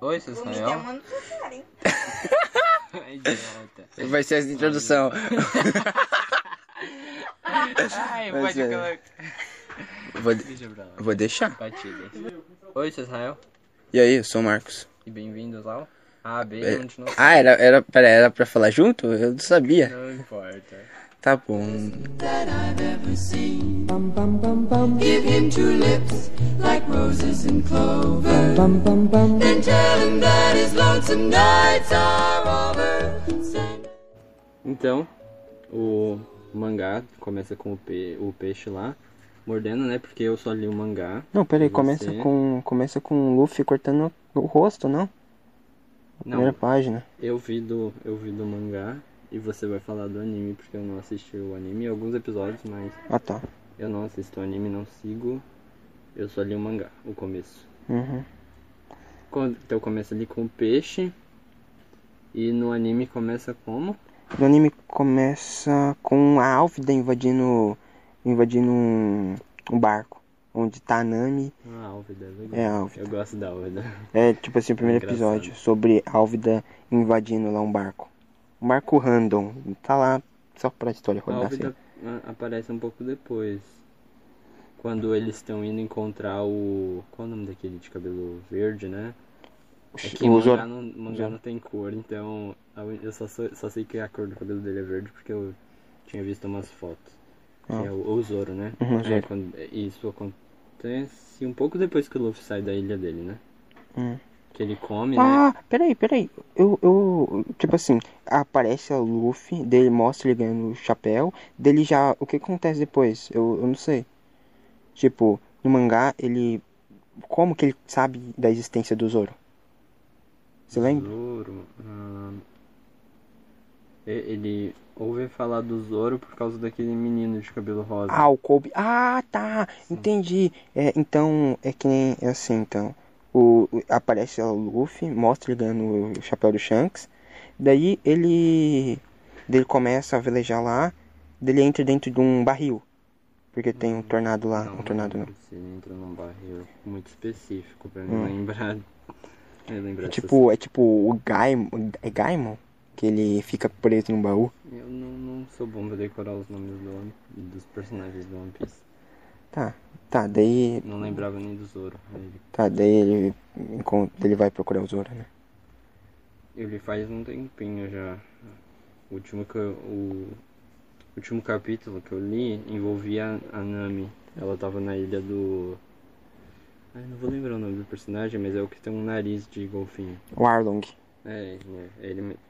Oi, seu? Idiota. Vai ser essa introdução. Ai, Mas pode colocar. Vou, vou deixar. Batida. Oi, seu Israel. E aí, eu sou o Marcos. E bem-vindos ao A, B, É. onde não Ah, era, era, pera, era pra falar junto? Eu não sabia. Não importa. Tá bom. Give him two lips like roses and clover. Then tell him that his lonesome nights are over. Send Então, o mangá começa com o, pe... o peixe lá, mordendo, né? Porque eu só li o mangá. Não, peraí, começa com, começa com o Luffy cortando o rosto, não? Primeira Não, página. eu vi do, eu vi do mangá e você vai falar do anime, porque eu não assisti o anime, alguns episódios, mas Ah, tá. eu não assisto o anime, não sigo. Eu só li o mangá, o começo. Uhum. Quando- Então começa ali com o peixe. E no anime começa como? O anime começa com a Álvida invadindo, invadindo um, um barco. Onde tá a Nami. Ah, Álvida, é legal. É, Álvida. Eu gosto da Álvida. É tipo assim, o primeiro Engraçado. episódio sobre a Álvida invadindo lá um barco. Um barco random. Tá lá só pra história A rodar assim. Álvida a- aparece um pouco depois. Quando eles estão indo encontrar o. Qual é o nome daquele de cabelo verde, né? É que O mangá, não, mangá não tem cor, então a eu só, só sei que a cor do cabelo dele é verde porque eu tinha visto umas fotos. Que Ah. é o, o Zoro, né? Uhum, É, quando- isso acontece um pouco depois que o Luffy sai da ilha dele, né? Hum. Que ele come, né? Ah, peraí, peraí. Eu, eu. Tipo assim, aparece o Luffy, dele mostra ele ganhando o chapéu, dele já. O que acontece depois? Eu, eu não sei. Tipo, no mangá, ele. Como que ele sabe da existência do Zoro? Você lembra? Zoro. e- ele ouve falar do Zoro por causa daquele menino de cabelo rosa. Ah, o Kobe. Ah, tá. Entendi. É, então, é que nem é assim, então. O, aparece o Luffy, mostra ele ganhando o chapéu do Shanks. Daí ele. Ele começa a velejar lá. Ele entra dentro de um barril. Porque tem um tornado lá. Não, um tornado não. ele entra num barril muito específico pra me Hum. lembrar. É lembrar É tipo, é tipo o Gaimon. É Gaimon? Que ele fica preso num baú. Eu não, não sou bom pra decorar os nomes do One- dos personagens do One Piece. Tá. Tá, daí. Não lembrava nem do Zoro. Ele, Tá, daí ele. Ele vai procurar o Zoro, né? ele faz um tempinho já. O último, que eu- o último capítulo que eu li envolvia a Nami. Ela tava na ilha do. Ai, não vou lembrar o nome do personagem, mas é o que tem um nariz de golfinho. O Arlong. É, é, é ele mesmo.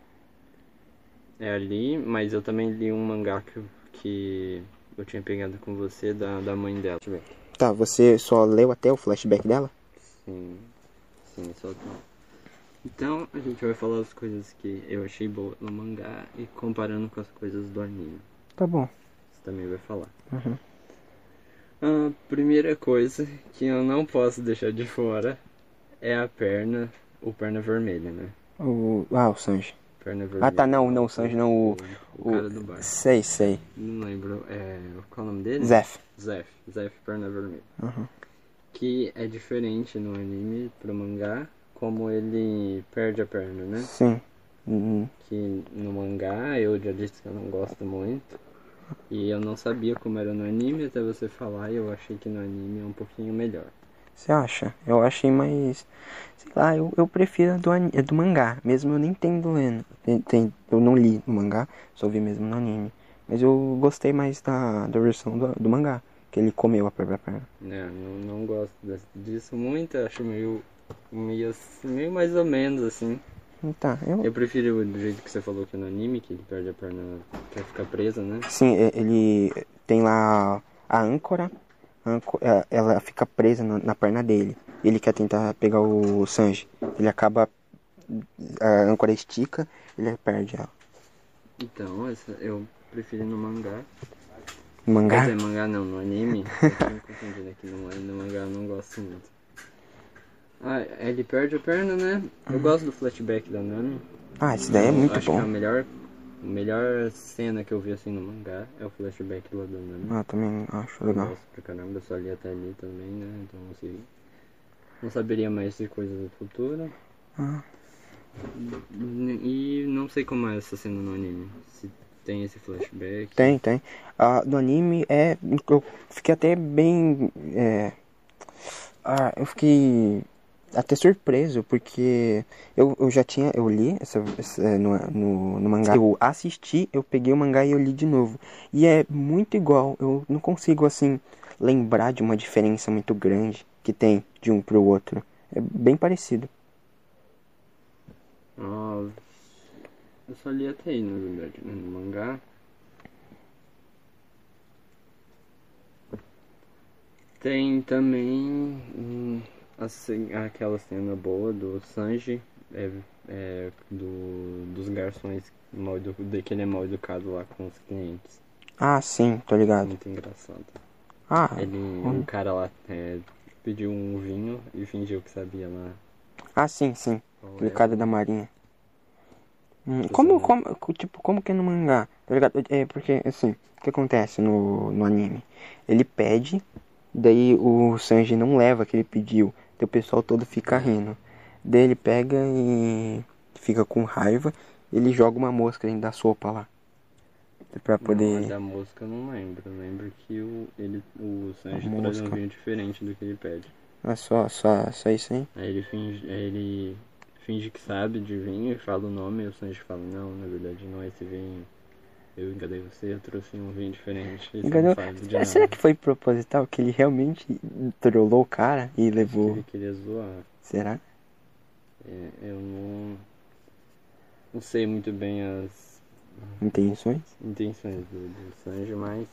É ali, mas eu também li um mangá que, eu- que eu tinha pegado com você da, da mãe dela. Deixa eu ver. Tá, você só leu até o flashback dela? Sim, sim, só. Então a gente vai falar as coisas que eu achei boas no mangá e comparando com as coisas do anime. Tá bom. Você também vai falar. Uhum. A primeira coisa que eu não posso deixar de fora é a perna, o perna vermelha, né? O... Ah, o Sanji. Perna vermelha. Ah, tá, não, não, o Sanji não, o... O, cara do bar. Sei, sei. Não lembro, é... qual é o nome dele? Zef. Zef, Zef Perna Vermelha. Uhum. Que é diferente no anime pro mangá, como ele perde a perna, né? Sim. Uhum. Que no mangá eu já disse que eu não gosto muito. E eu não sabia como era no anime até você falar e eu achei que no anime é um pouquinho melhor. Você acha? Eu achei mais. Sei lá, eu, eu prefiro a do, ani- a do mangá. Mesmo eu nem tendo lendo. Tem, eu não li no mangá, só vi mesmo no anime. Mas eu gostei mais da, da versão do, do mangá. Que ele comeu a própria perna. É, não, não gosto disso muito, acho meio, meio, assim- meio mais ou menos assim. Tá, eu. Eu prefiro do jeito que você falou que é no anime, que ele perde a perna pra ficar presa, né? Sim, ele tem lá a âncora. É, Ela fica presa na, na perna dele. Ele quer tentar pegar o Sanji. Ele acaba. A âncora estica, ele perde ela. Então, essa eu prefiro no mangá. Mangá? dizer, mangá não, no anime. Eu confundindo aqui, no, no mangá eu não gosto muito. Ah, ele perde a perna, né? Eu gosto do flashback da Nami. Ah, esse daí é muito acho bom. que é o melhor A melhor cena que eu vi assim no mangá é o flashback do Nami. Ah, também acho Eu legal. gosto pra caramba, eu só li até ali também, né? Então não sei. Não saberia mais de coisas do futuro. Ah. E não sei como é essa cena no anime. Se tem esse flashback. Tem, tem. Ah, no anime é. Eu fiquei até bem. É, ah, eu fiquei até surpreso, porque eu, eu já tinha. Eu li essa, essa- no, no, no mangá. Eu assisti, eu peguei o mangá e eu li de novo. E é muito igual. Eu não consigo, assim, lembrar de uma diferença muito grande que tem de um pro outro. É bem parecido. Ah, eu só li até aí, na verdade? No mangá. Tem também hum, a ce- aquela cena boa do Sanji, é, é, do, dos garçons mal de que ele é mal educado lá com os clientes. Ah, sim, tô ligado. Muito engraçado. Ah, Ele, um cara lá é, pediu um vinho e fingiu que sabia lá. ah sim, sim. Aquele era. cara da marinha. Hum, como, sabendo. como, co- tipo, como que é no mangá? Tá ligado? É porque, assim, o que acontece no, no anime? Ele pede, daí o Sanji não leva que ele pediu, daí o pessoal todo fica rindo. Daí ele pega e fica com raiva, ele joga uma mosca dentro da sopa lá. Pra Não, poder. mas da mosca eu não lembro. Eu lembro que o, ele, o Sanji traz um vinho diferente do que ele pede. Ah, só, só, só isso aí? Aí ele finge, aí ele finge que sabe de vinho e fala o nome e o Sanji fala, não, na verdade não é esse vinho. Eu enganei você, eu trouxe um vinho diferente. E você Enganou? não sabe de Será, que foi proposital? Que ele realmente trollou o cara e Acho que levou. ele queria zoar. Será? É, eu não. Não sei muito bem as Intenções? intenções do, do Sanji, mas.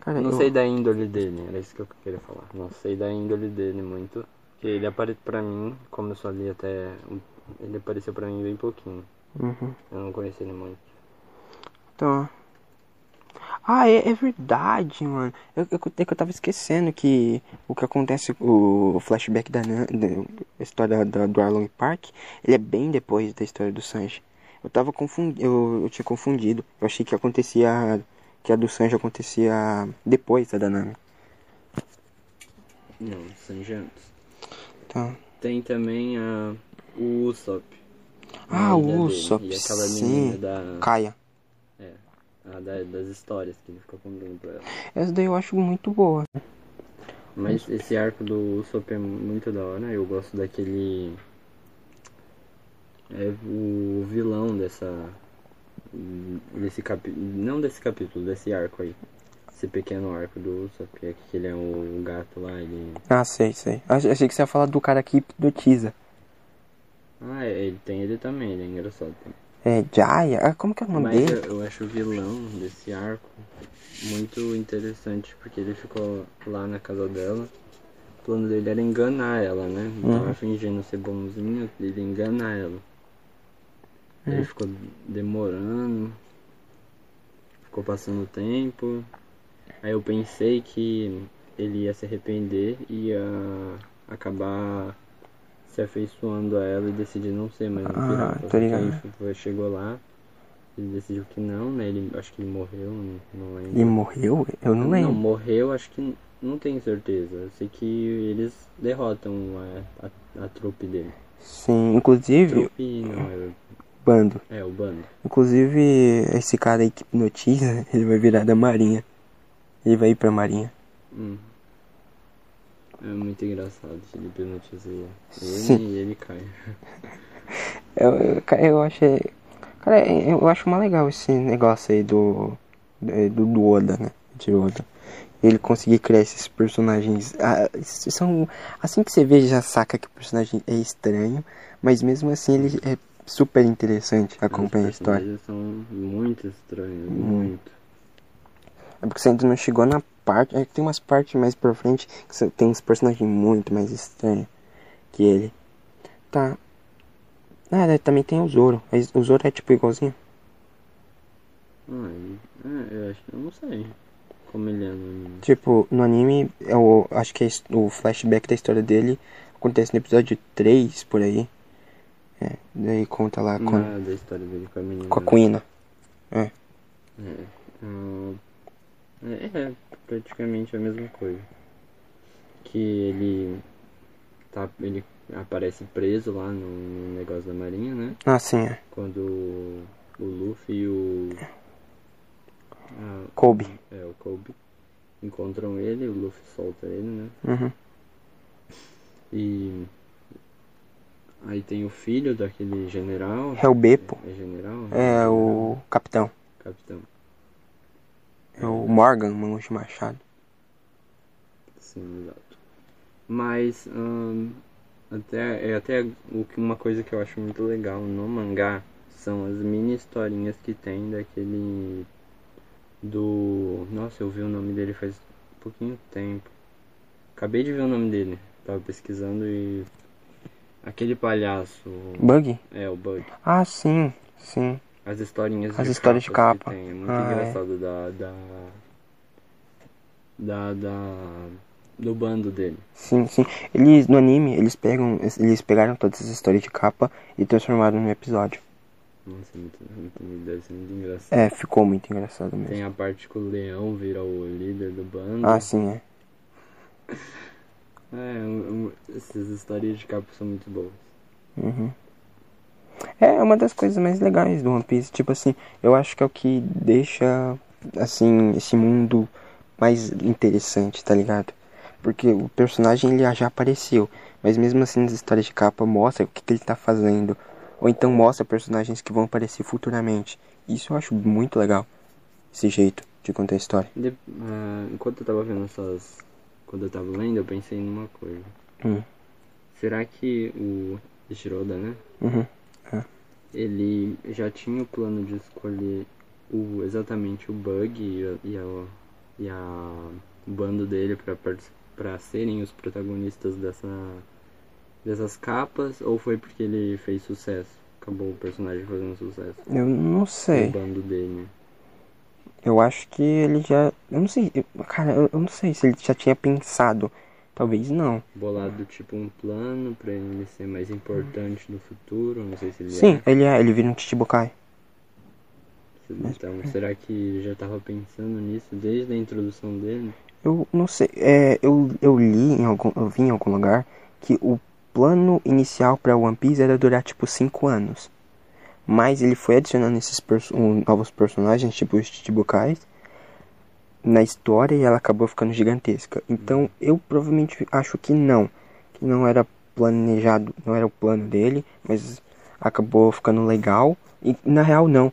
Cara, Não eu- sei da índole dele, era isso que eu queria falar. Não sei da índole dele muito. Porque ele apareceu pra mim, como eu só li até. Ele apareceu pra mim bem pouquinho. Uhum. Eu não conheci ele muito. Então. Ah, é, é verdade, mano. Eu, eu, é que eu tava esquecendo que o que acontece, o flashback da, da história da, do Arlong Park, ele é bem depois da história do Sanji. Eu tava confundido, eu, eu tinha confundido. Eu achei que acontecia, que a do Sanji acontecia depois da da Nami. Não, Sanji antes. Tá. Tem também a. O Usopp. Ah, o Usopp, sim. da. Kaia. A da- das histórias que ele fica contando pra ela. Essa daí eu acho muito boa. Mas esse arco do Usopp é muito da hora. Eu gosto daquele. É o vilão dessa. Desse capítulo. Não desse capítulo, desse arco aí. Esse pequeno arco do Usopp. É que ele é o gato lá. Ele. Ah, sei, sei. Ach- Achei que você ia falar do cara que hipnotiza. Ah, é, ele tem ele também, ele é engraçado também. É, Jaya? Ah, como que é o nome Mas dele? eu, eu acho o vilão desse arco muito interessante, porque ele ficou lá na casa dela. O plano dele era enganar ela, né? Ele Uhum. tava fingindo ser bonzinho, ele enganar ela. Ele Uhum. ficou demorando, ficou passando o tempo. Aí eu pensei que ele ia se arrepender e ia acabar se afeiçoando a ela e decidir não ser mais um Ah, pirata. tô Só que ligado. aí foi- chegou lá, ele decidiu que não, né? Ele, acho que ele morreu, não, não lembro. Ele morreu? Eu não Não, lembro. morreu, acho que não tenho certeza. Eu sei que eles derrotam a, a, a trupe dele. Sim, inclusive, Trupe não, é, bando. é o bando. Inclusive, esse cara aí que hipnotiza, ele vai virar da marinha. Ele vai ir pra marinha. Hum. É muito engraçado, ele hipnotiza ele Sim. e ele cai. Eu, eu, eu achei. Cara, eu acho mais legal esse negócio aí do. do, do Oda, né? De Oda. Ele conseguir criar esses personagens. ah, são. Assim que você vê, já saca que o personagem é estranho. Mas mesmo assim, ele é super interessante acompanhar a Os história. personagens são muito estranhos, Hum. muito. É porque você ainda não chegou na parte. É que tem umas partes mais pra frente que tem uns personagens muito mais estranhos que ele. Tá. Ah, é, também tem o Zoro. O Zoro é tipo igualzinho. Ele- é, eu acho eu não sei como ele é no anime. Tipo, no anime, eu acho que é o flashback da história dele acontece no episódio 3 por aí. É, daí conta lá com, da história dele com a menina. com a Quina. É. Hum, é, é praticamente a mesma coisa. Que ele tá. ele aparece preso lá no, no negócio da marinha, né? Ah, sim, é. Quando o, Luffy e o. ah, Kobe. é, o Kobe encontram ele, o Luffy solta ele, né? Uhum. E. Aí tem o filho daquele general. É o Beppo. É general? É o capitão. Capitão. É o Morgan, mão de machado. Sim, exato. Mas hum, até, é até uma coisa que eu acho muito legal no mangá são as mini historinhas que tem daquele do. Nossa, eu vi o nome dele faz pouquinho tempo. Acabei de ver o nome dele. Tava pesquisando e. Aquele palhaço. Bug? É, o Bug. Ah, sim, sim. As historinhas As de histórias de capas que capa. tem. É muito Ah, é. engraçado da, da. Da. Da. Do bando dele. Sim, sim. Eles, no anime, eles pegam. Eles pegaram todas as histórias de capa e transformaram num episódio. Nossa, é muito, muito, deve ser muito engraçado. É, ficou muito engraçado mesmo. Tem a parte que o leão vira o líder do bando. Ah, sim, é. É, um- um- essas histórias de capa são muito boas. Uhum. É uma das coisas mais legais do One Piece. Tipo assim, eu acho que é o que deixa, assim, esse mundo mais interessante, tá ligado? Porque o personagem ele já apareceu, mas mesmo assim nas histórias de capa mostra o que, que ele tá fazendo. Ou então mostra personagens que vão aparecer futuramente. Isso eu acho muito legal. Esse jeito de contar a história. De- ah, enquanto eu tava vendo essas. Quando eu tava lendo, eu pensei numa coisa. Hum. Será que o Shiroda, né? Uhum. Ele já tinha o plano de escolher o, exatamente o Bug e, a- e, a, e a- o bando dele pra serem os protagonistas dessa, dessas capas? Ou foi porque ele fez sucesso? Acabou o personagem fazendo sucesso? Eu não O sei. bando dele. Eu acho que ele já. Eu não sei. eu- Cara, eu, eu não sei se ele já tinha pensado. Talvez não. Bolado tipo um plano pra ele ser mais importante no futuro. Não sei se ele Sim, é. ele é. Ele vira um Chichibukai. Então, será que já tava pensando nisso desde a introdução dele? Eu não sei. É, eu, eu li em algum. Eu vi em algum lugar que o plano inicial pra One Piece era durar tipo 5 anos. Mas ele foi adicionando esses perso- novos personagens, tipo os Chichibukais, na história e ela acabou ficando gigantesca. Então eu provavelmente acho que não. Que não era planejado, não era o plano dele, mas acabou ficando legal. E na real não.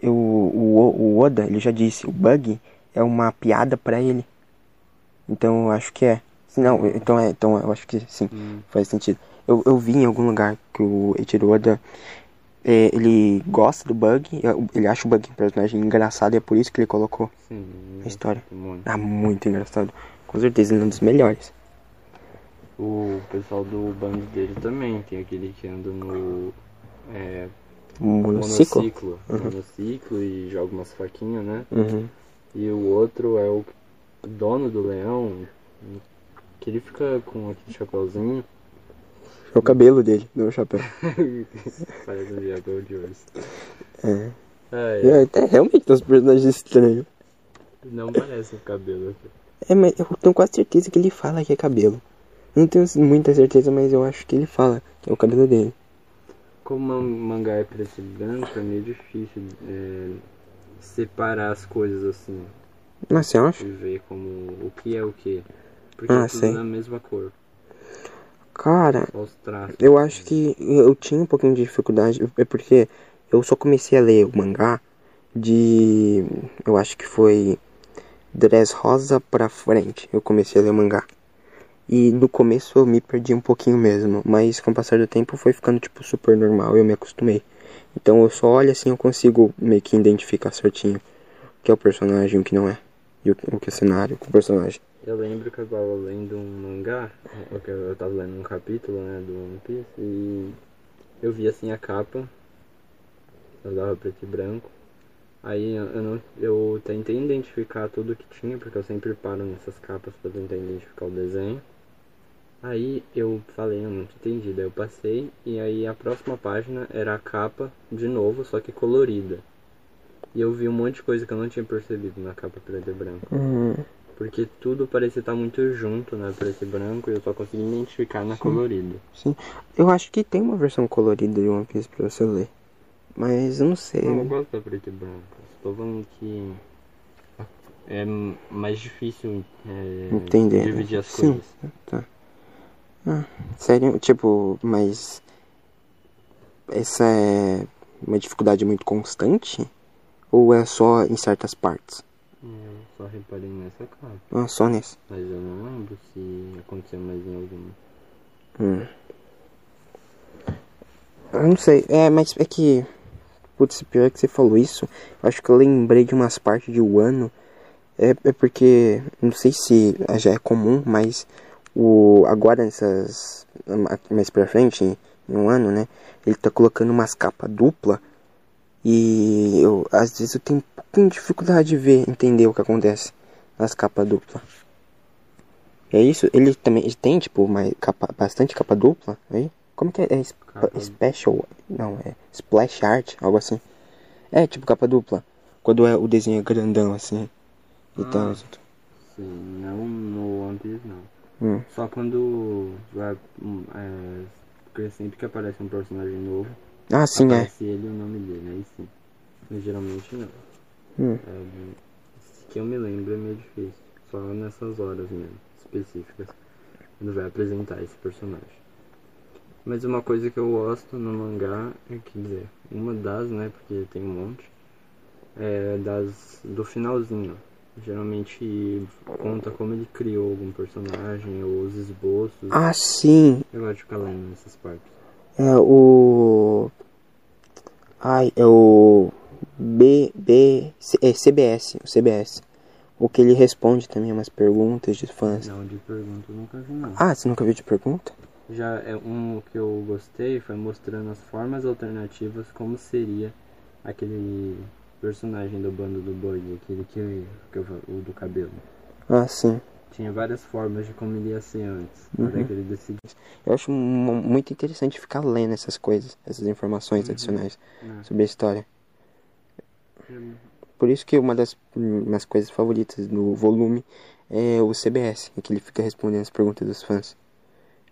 Eu, o, O- Oda, ele já disse, o Bug é uma piada pra ele. Então eu acho que é. Não, então é, então eu acho que sim, Hum. faz sentido. Eu, eu vi em algum lugar que o Eiichiro Oda ele gosta do Bug, ele acha o Bug um personagem engraçado e é por isso que ele colocou. Sim, A história. um monte. Ah, muito engraçado. Com certeza ele é um dos melhores. O pessoal do bando dele também, tem aquele que anda no é, Monociclo? monociclo, monociclo e joga umas faquinhas, né? Uhum. E o outro é o dono do leão, que ele fica com aquele chapeuzinho, É o cabelo dele, não o chapéu. parece um viador de urso. É. É, É, até realmente tem uns personagens estranhos. não parece o cabelo aqui. É, mas eu tenho quase certeza que ele fala que é cabelo. Eu não tenho muita certeza, mas eu acho que ele fala que é o cabelo dele. Como o mangá é preto e branco, é meio difícil é, separar as coisas assim. Mas você acha? e ver como o que é o que. Porque Ah, é tudo sei. da mesma cor, Cara, eu acho que eu tinha um pouquinho de dificuldade, é porque eu só comecei a ler o mangá de. Eu acho que foi Dress Rosa pra frente. Eu comecei a ler o mangá. E no começo eu me perdi um pouquinho mesmo, mas com o passar do tempo foi ficando tipo super normal e eu me acostumei. Então eu só olho assim eu consigo meio que identificar certinho o que é o personagem e o que não é. E o, que é cenário com o personagem. Eu lembro que eu tava lendo um mangá, ou que eu tava lendo um capítulo, né, do One Piece, e eu vi assim a capa, eu dava preto e branco. Aí eu, não, eu tentei identificar tudo que tinha, porque eu sempre paro nessas capas pra tentar identificar o desenho. Aí eu falei, eu não entendi, daí eu passei e aí a próxima página era a capa de novo, só que colorida. E eu vi um monte de coisa que eu não tinha percebido na capa preta e branco. Hum, Porque tudo parecia estar muito junto na preto e branco e eu só consegui identificar na colorida. sim. Eu acho que tem uma versão colorida de One Piece pra você ler. Mas eu não sei. Eu não gosto da preto e branco. Estou falando que é mais difícil é, Entender. dividir as Sim. coisas. Tá. Ah, sério, tipo, mas essa é uma dificuldade muito constante? Ou é só em certas partes? Eu só reparei nessa capa. Ah, só nesse. Mas eu não lembro se aconteceu mais em alguma. Hum. Eu não sei, é, mas é que. Putz, pior que você falou isso. Acho que eu lembrei de umas partes de Wano. É, é porque. Não sei se já é comum, mas. O, agora nessas. Mais pra frente, em um ano, né? Ele tá colocando umas capas dupla. E eu, às vezes eu tenho um pouquinho de dificuldade de ver, entender o que acontece nas capas dupla. É isso? Ele também ele tem, tipo, uma capa, bastante capa dupla aí? Como que é? É Capa- special? Não, é splash art, algo assim. É, tipo capa dupla. Quando é, o desenho é grandão, assim. Então, Ah. Sim, não no One Piece não. hum, Só quando vai. hum, É, porque sempre que aparece um personagem novo, Ah, sim, é. aparece ele e o nome dele, aí sim. Mas geralmente não. Hum. É, que eu me lembro é meio difícil. Só nessas horas mesmo, específicas. Quando vai apresentar esse personagem. Mas uma coisa que eu gosto no mangá, é, quer dizer, uma das, né, porque tem um monte, é das do finalzinho. Geralmente conta como ele criou algum personagem, ou os esboços. Ah, sim. Eu gosto de ficar lendo nessas partes. É o. Ai, é o. B. B. C- É CBS. O CBS. O que ele responde também umas perguntas de fãs. Não, de pergunta eu nunca vi não. Ah, você nunca viu de pergunta? Já é um que eu gostei foi mostrando as formas alternativas como seria aquele personagem do bando do boi, aquele que, que eu- o do cabelo. Ah, sim. Tinha várias formas de como ele ia ser antes, até que ele decidiu. Eu acho mu- muito interessante ficar lendo essas coisas, essas informações adicionais né? sobre a história. Por isso que uma das minhas coisas favoritas do volume é o CBS, em que ele fica respondendo as perguntas dos fãs.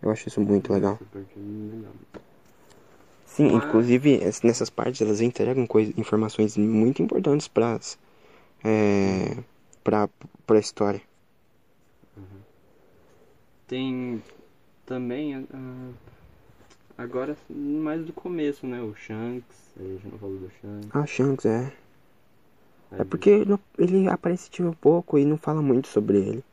Eu acho isso muito legal. É legal. Sim, inclusive es- nessas partes elas entregam coisa, informações muito importantes para é, para a história. Tem também ah, agora mais do começo, né? O Shanks, a gente não falou do Shanks. Ah, Shanks é. É Aí porque não- ele aparece tipo pouco e não fala muito sobre ele.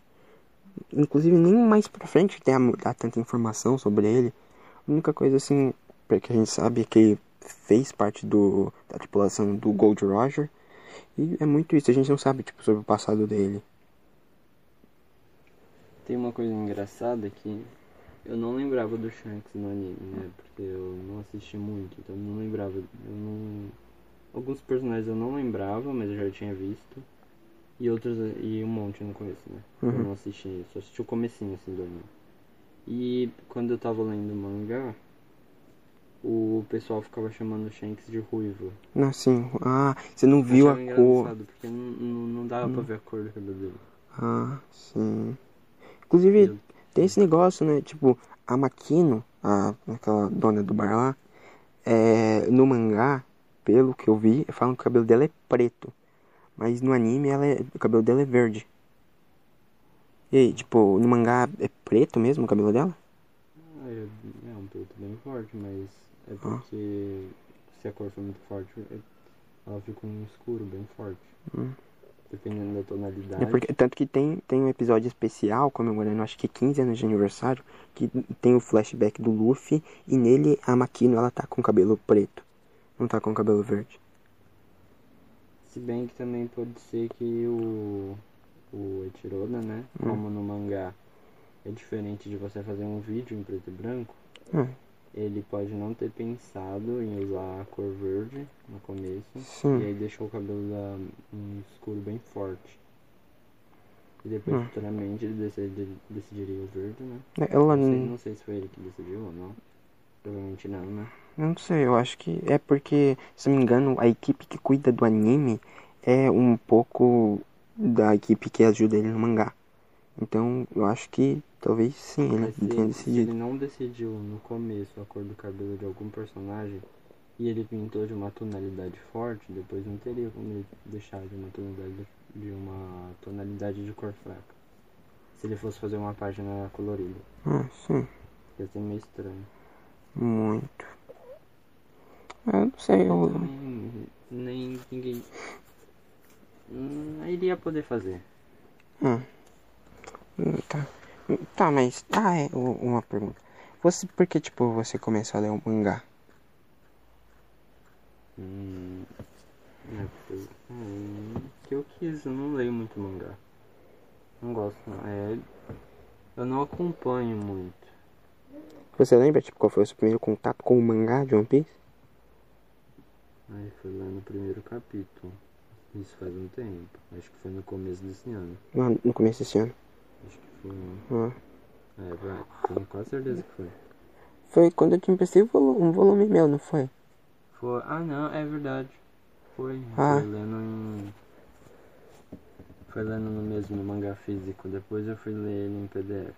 Inclusive nem mais pra frente tem a, dá tanta informação sobre ele. A única coisa assim que a gente sabe é que ele fez parte do da tripulação do Gold Roger. E é muito isso, a gente não sabe tipo sobre o passado dele. Tem uma coisa engraçada que eu não lembrava do Shanks no anime, né? Porque eu não assisti muito, então eu não lembrava. Eu não... Alguns personagens eu não lembrava, mas eu já tinha visto. E outros e um monte no começo, né? Eu Uhum. não assisti, só assisti o comecinho assim do anime. E quando eu tava lendo o mangá, o pessoal ficava chamando o Shanks de ruivo. Não, assim, ah, você não Eu viu a cor. Hum. Porque não, não, não dava pra ver a cor do cabelo dele. Ah, sim. Inclusive, tem esse negócio, né? Tipo, a Makino, a, aquela dona do bar lá, é, no mangá, pelo que eu vi, falam que o cabelo dela é preto. Mas no anime, ela é, o cabelo dela é verde. E aí, tipo, no mangá é preto mesmo o cabelo dela? Ah, É, é um preto bem forte, mas é Ah. porque se a cor for muito forte, é- ela fica um escuro bem forte. Hum. Dependendo da tonalidade. É porque, tanto que tem, tem um episódio especial comemorando, acho que 15 anos de aniversário, que tem o flashback do Luffy, e nele a Makino, ela tá com o cabelo preto. Não tá com o cabelo verde. Se bem que também pode ser que o, o Eiichiroda, né? Hum. Como no mangá é diferente de você fazer um vídeo em preto e branco, Hum. Ele pode não ter pensado em usar a cor verde no começo. Sim. E aí deixou o cabelo da, um escuro bem forte. E depois, Hum. futuramente, ele decidi- decidiria o verde, né? Ela Não sei, não sei se foi ele que decidiu ou não. Provavelmente não, né? Não sei, eu acho que é porque, se não me engano, a equipe que cuida do anime é um pouco da equipe que ajuda ele no mangá. Então, eu acho que talvez sim, ele Mas se, tenha se decidido. ele não decidiu no começo a cor do cabelo de algum personagem e ele pintou de uma tonalidade forte, depois não teria como ele deixar de uma tonalidade de uma tonalidade de cor fraca. Se ele fosse fazer uma página colorida. Ah, sim, Ia ser meio estranho. muito. Eu não sei, eu. Também nem ninguém. Hum, iria poder fazer. Hum, tá. Tá, mas. Ah, é uma pergunta. Você, por que, tipo, você começou a ler o mangá? Hum, é, porque, hum, que eu quis, eu não leio muito mangá. Não gosto, não. É, eu não acompanho muito. Você lembra, tipo, qual foi o seu primeiro contato com o mangá de One Piece? Aí foi lá no primeiro capítulo. Isso faz um tempo. Acho que foi no começo desse ano. No, no começo desse ano. Acho que foi. Ah. É, vai. Tenho quase certeza que foi. Foi quando eu te emprestei um volu- um volume meu, não foi? Foi. Ah, não, é verdade. Foi. Ah. Foi lendo em. Foi lendo no mesmo mangá físico. Depois eu fui ler ele em PDF.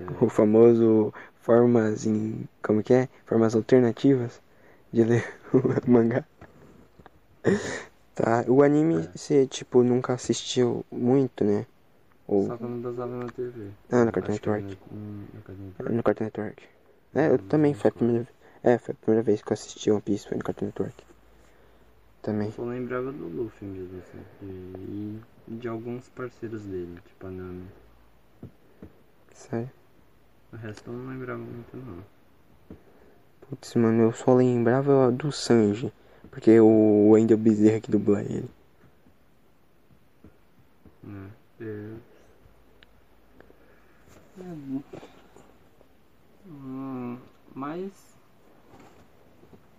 é- O famoso formas em. Como que é? Formas alternativas de ler o mangá. Tá, o anime É. você, tipo, nunca assistiu muito, né? Ou Só quando passava na TV. Ah, no Cartoon Network. No, hum, no Cartoon Network? É, eu também, foi a primeira vez. É, foi a primeira vez que eu assisti One Piece, foi no Cartoon Network. Também. Eu só lembrava do Luffy mesmo, assim. E, e de alguns parceiros dele, tipo a Nami. Sério. O resto eu não lembrava muito não. Putz, mano, eu só lembrava do Sanji. Porque o Wendell Bezerra que dubla ele. Né? Eu... É, hum, mas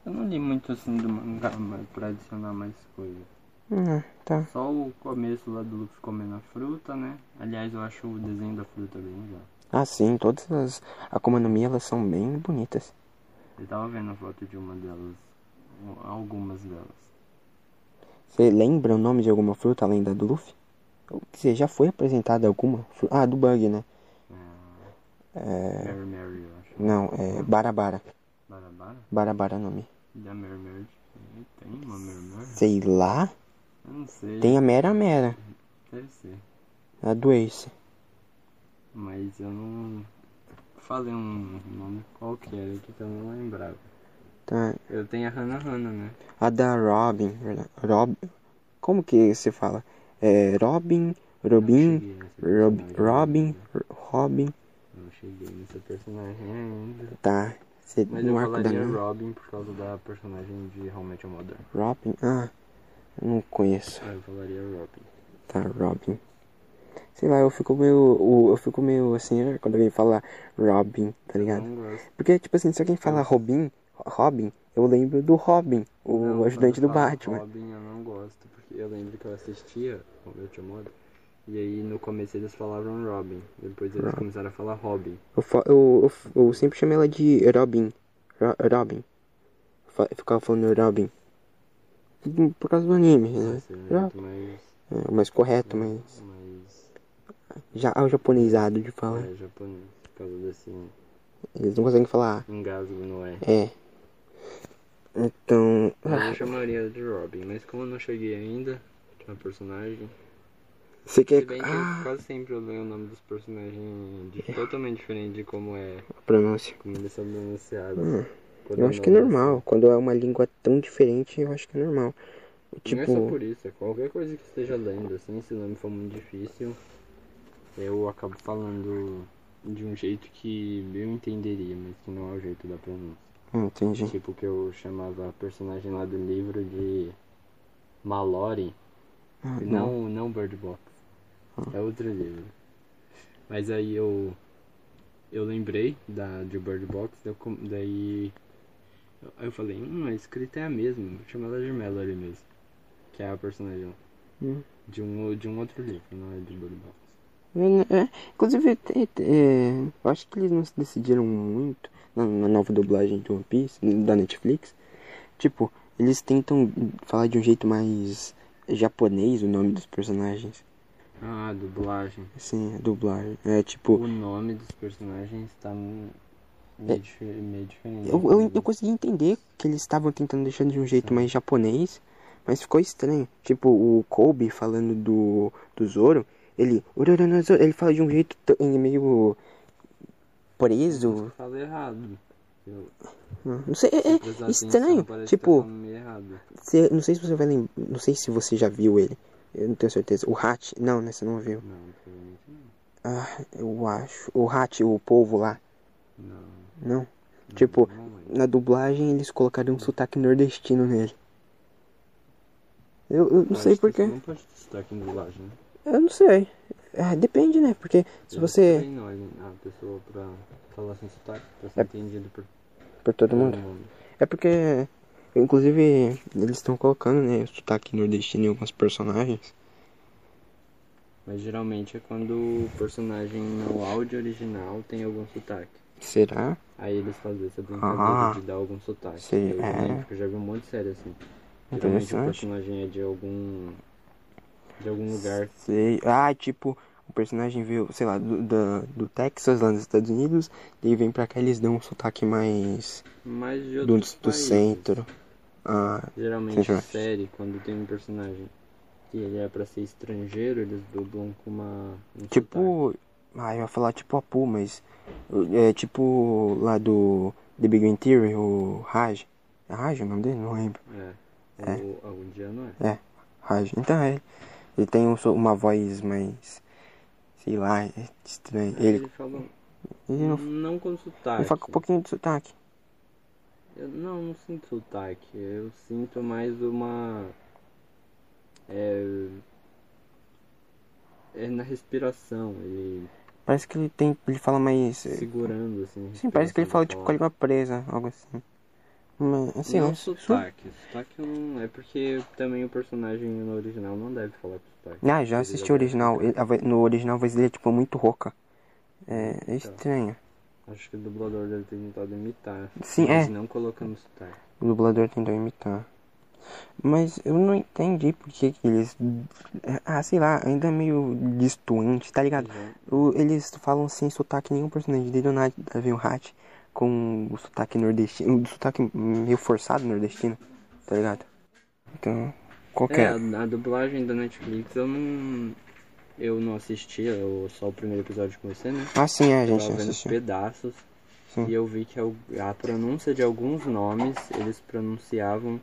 eu não li muito assim do mangá mas pra adicionar mais coisas. Hum, tá. Só o começo lá do Luffy comendo a fruta, né? Aliás, eu acho o desenho da fruta bem legal. Ah, sim, todas as Akuma no Mi, elas são bem bonitas. Eu tava vendo a foto de uma delas, algumas delas. Você lembra o nome de alguma fruta além da do Luffy? Ou, Quer dizer, já foi apresentada alguma? Ah, do Bug, né? É... Mary Mary, eu acho. Não, é Barabara. Barabara? Barabara é nome. Da Mary Mary? Tem uma Mary Mary? Sei lá. Eu não sei. Tem a Mera Mera. Deve ser. A do Ace. Mas eu não falei um nome qualquer aqui que eu não lembrava. Tá. Eu tenho a Hannah Hannah, né? A da Robin. verdade. Rob... Como que se fala? É Robin, Robin, Rob, Robin, ainda. Robin. Cheguei nessa personagem ainda. Tá. Mas eu falaria. Robin por causa da personagem de How I Met Your Mother. Robin? Ah, eu não conheço. Ah, eu falaria Robin. Tá, Robin. Sei lá, eu fico meio. o- Eu fico meio assim, né, quando alguém fala Robin, tá ligado? Não gosto. Porque, tipo assim, se alguém fala Robin, Robin, eu lembro do Robin, o Não, ajudante do Batman. Robin eu não gosto, porque eu lembro que eu assistia Your Mother. E aí no começo eles falavam Robin. Depois eles Robin. começaram a falar Robin. Eu, fa- eu, eu, eu sempre chamei ela de Robin. Ro- Robin. Eu ficava falando Robin. Por causa do anime, né? É. É o mais correto, mas. mais Já é o japonesado de falar. é, japonês. Por causa desse Eles não conseguem falar. engasgo, não é? É. Então. Mas eu chamaria de Robin, mas como eu não cheguei ainda na personagem. Você Se quer. bem que Ah, quase sempre eu leio o nome dos personagens de, totalmente diferente de como é. a pronúncia. Como eles são pronunciados. Hum, Eu é acho que é normal. Quando é uma língua tão diferente, eu acho que é normal. Não é só Tipo. por isso, é qualquer coisa que esteja lendo, assim, se o nome for muito difícil, eu acabo falando de um jeito que eu entenderia, mas que não é o jeito da pronúncia. Entendi. Tipo que eu chamava a personagem lá do livro de Mallory, Ah, não, não Bird Box. É outro livro. Mas aí eu eu lembrei da de Bird Box, daí aí eu falei, hum, a escrita é a mesma, vou chamar ela de Mallory mesmo. Que é a personagem. Hum. De um, de um outro livro, não é de Bird Box. É, é, inclusive, é, eu acho que eles não se decidiram muito na, na nova dublagem de One Piece, da Netflix. Tipo, eles tentam falar de um jeito mais japonês o nome dos personagens. Ah, dublagem. Sim, a dublagem. É tipo. O nome dos personagens tá meio, dife- meio diferente. Eu, eu, eu consegui entender que eles estavam tentando deixar de um jeito mais japonês, mas ficou estranho. Tipo, o Kobe falando do, do Zoro, ele. Ele fala de um jeito meio. preso. Fala errado. Eu, Não sei, é, é estranho. atenção, tipo, tá. Você- não sei se você vai lembrar. Não sei se você já viu ele. Eu não tenho certeza. O Hat. Não, né? Você não viu. Não, provavelmente não. Ah, eu acho. O Hat, o povo lá. Não. Não. Tipo, não na dublagem eles colocaram um sotaque nordestino nele. Eu, eu não Pode sei porquê. Não pode ter sotaque em dublagem, né? Eu não sei. É, depende, né? Porque se Eu você. treino a pessoa pra falar sem sotaque, pra ser É. entendido por Por todo mundo. É porque. Inclusive, eles estão colocando, né? O sotaque nordestino em alguns personagens. Mas geralmente é quando o personagem no áudio original tem algum sotaque. Será? Aí eles fazem essa brincadeira Ah. de dar algum sotaque. Sei, eu, é. eu já vi um monte de série assim. Geralmente o personagem é de algum. de algum lugar. Sei. Ah, tipo, o personagem veio, sei lá, do, da- do Texas, lá nos Estados Unidos. Daí vem pra cá eles dão um sotaque mais. Mas de do, do centro. Ah, Geralmente Centro. série, quando tem um personagem que ele é pra ser estrangeiro, eles dublam com uma. um sotaque. tipo. Ah, eu ia falar tipo Apu, mas. É tipo lá do The Big Bang Theory, o Raj. É Raj o nome dele? Não lembro. É. É. O, algum dia não é. Raj. Então é. Ele tem um uma voz mais. Sei lá, é estranho. Ele, ele fala. ele não, Não com sotaque. ele fala com um pouquinho de sotaque. Eu não, não sinto sotaque. Eu sinto mais uma. É. É na respiração. Ele Parece que ele tem. Ele fala mais. segurando assim. Sim, parece que ele fala tipo com a língua presa, algo assim. Mas, assim, não né? sotaque. Sotaque não. É porque também o personagem no original não deve falar com sotaque. Ah, já assisti o original. Ele- no original a voz dele é tipo muito rouca. É, é Então. estranho. Acho que o dublador deve ter tentado imitar. Sim, mas é. não colocando sotaque. O dublador tentou imitar. Mas eu não entendi por que, que eles. Ah, sei lá, ainda é meio distoante, tá ligado? Já- O- eles falam sem sotaque nenhum personagem. Desde o nada vem o Hat com o sotaque nordestino. O sotaque meio forçado nordestino, tá ligado? Então, É, qualquer. a, a dublagem da Netflix eu não. Eu não assisti, eu, só o primeiro episódio com você, né? Ah, sim, é, a Eu gente tava vendo assistiu. pedaços. Sim. E eu vi que al- a pronúncia de alguns nomes eles pronunciavam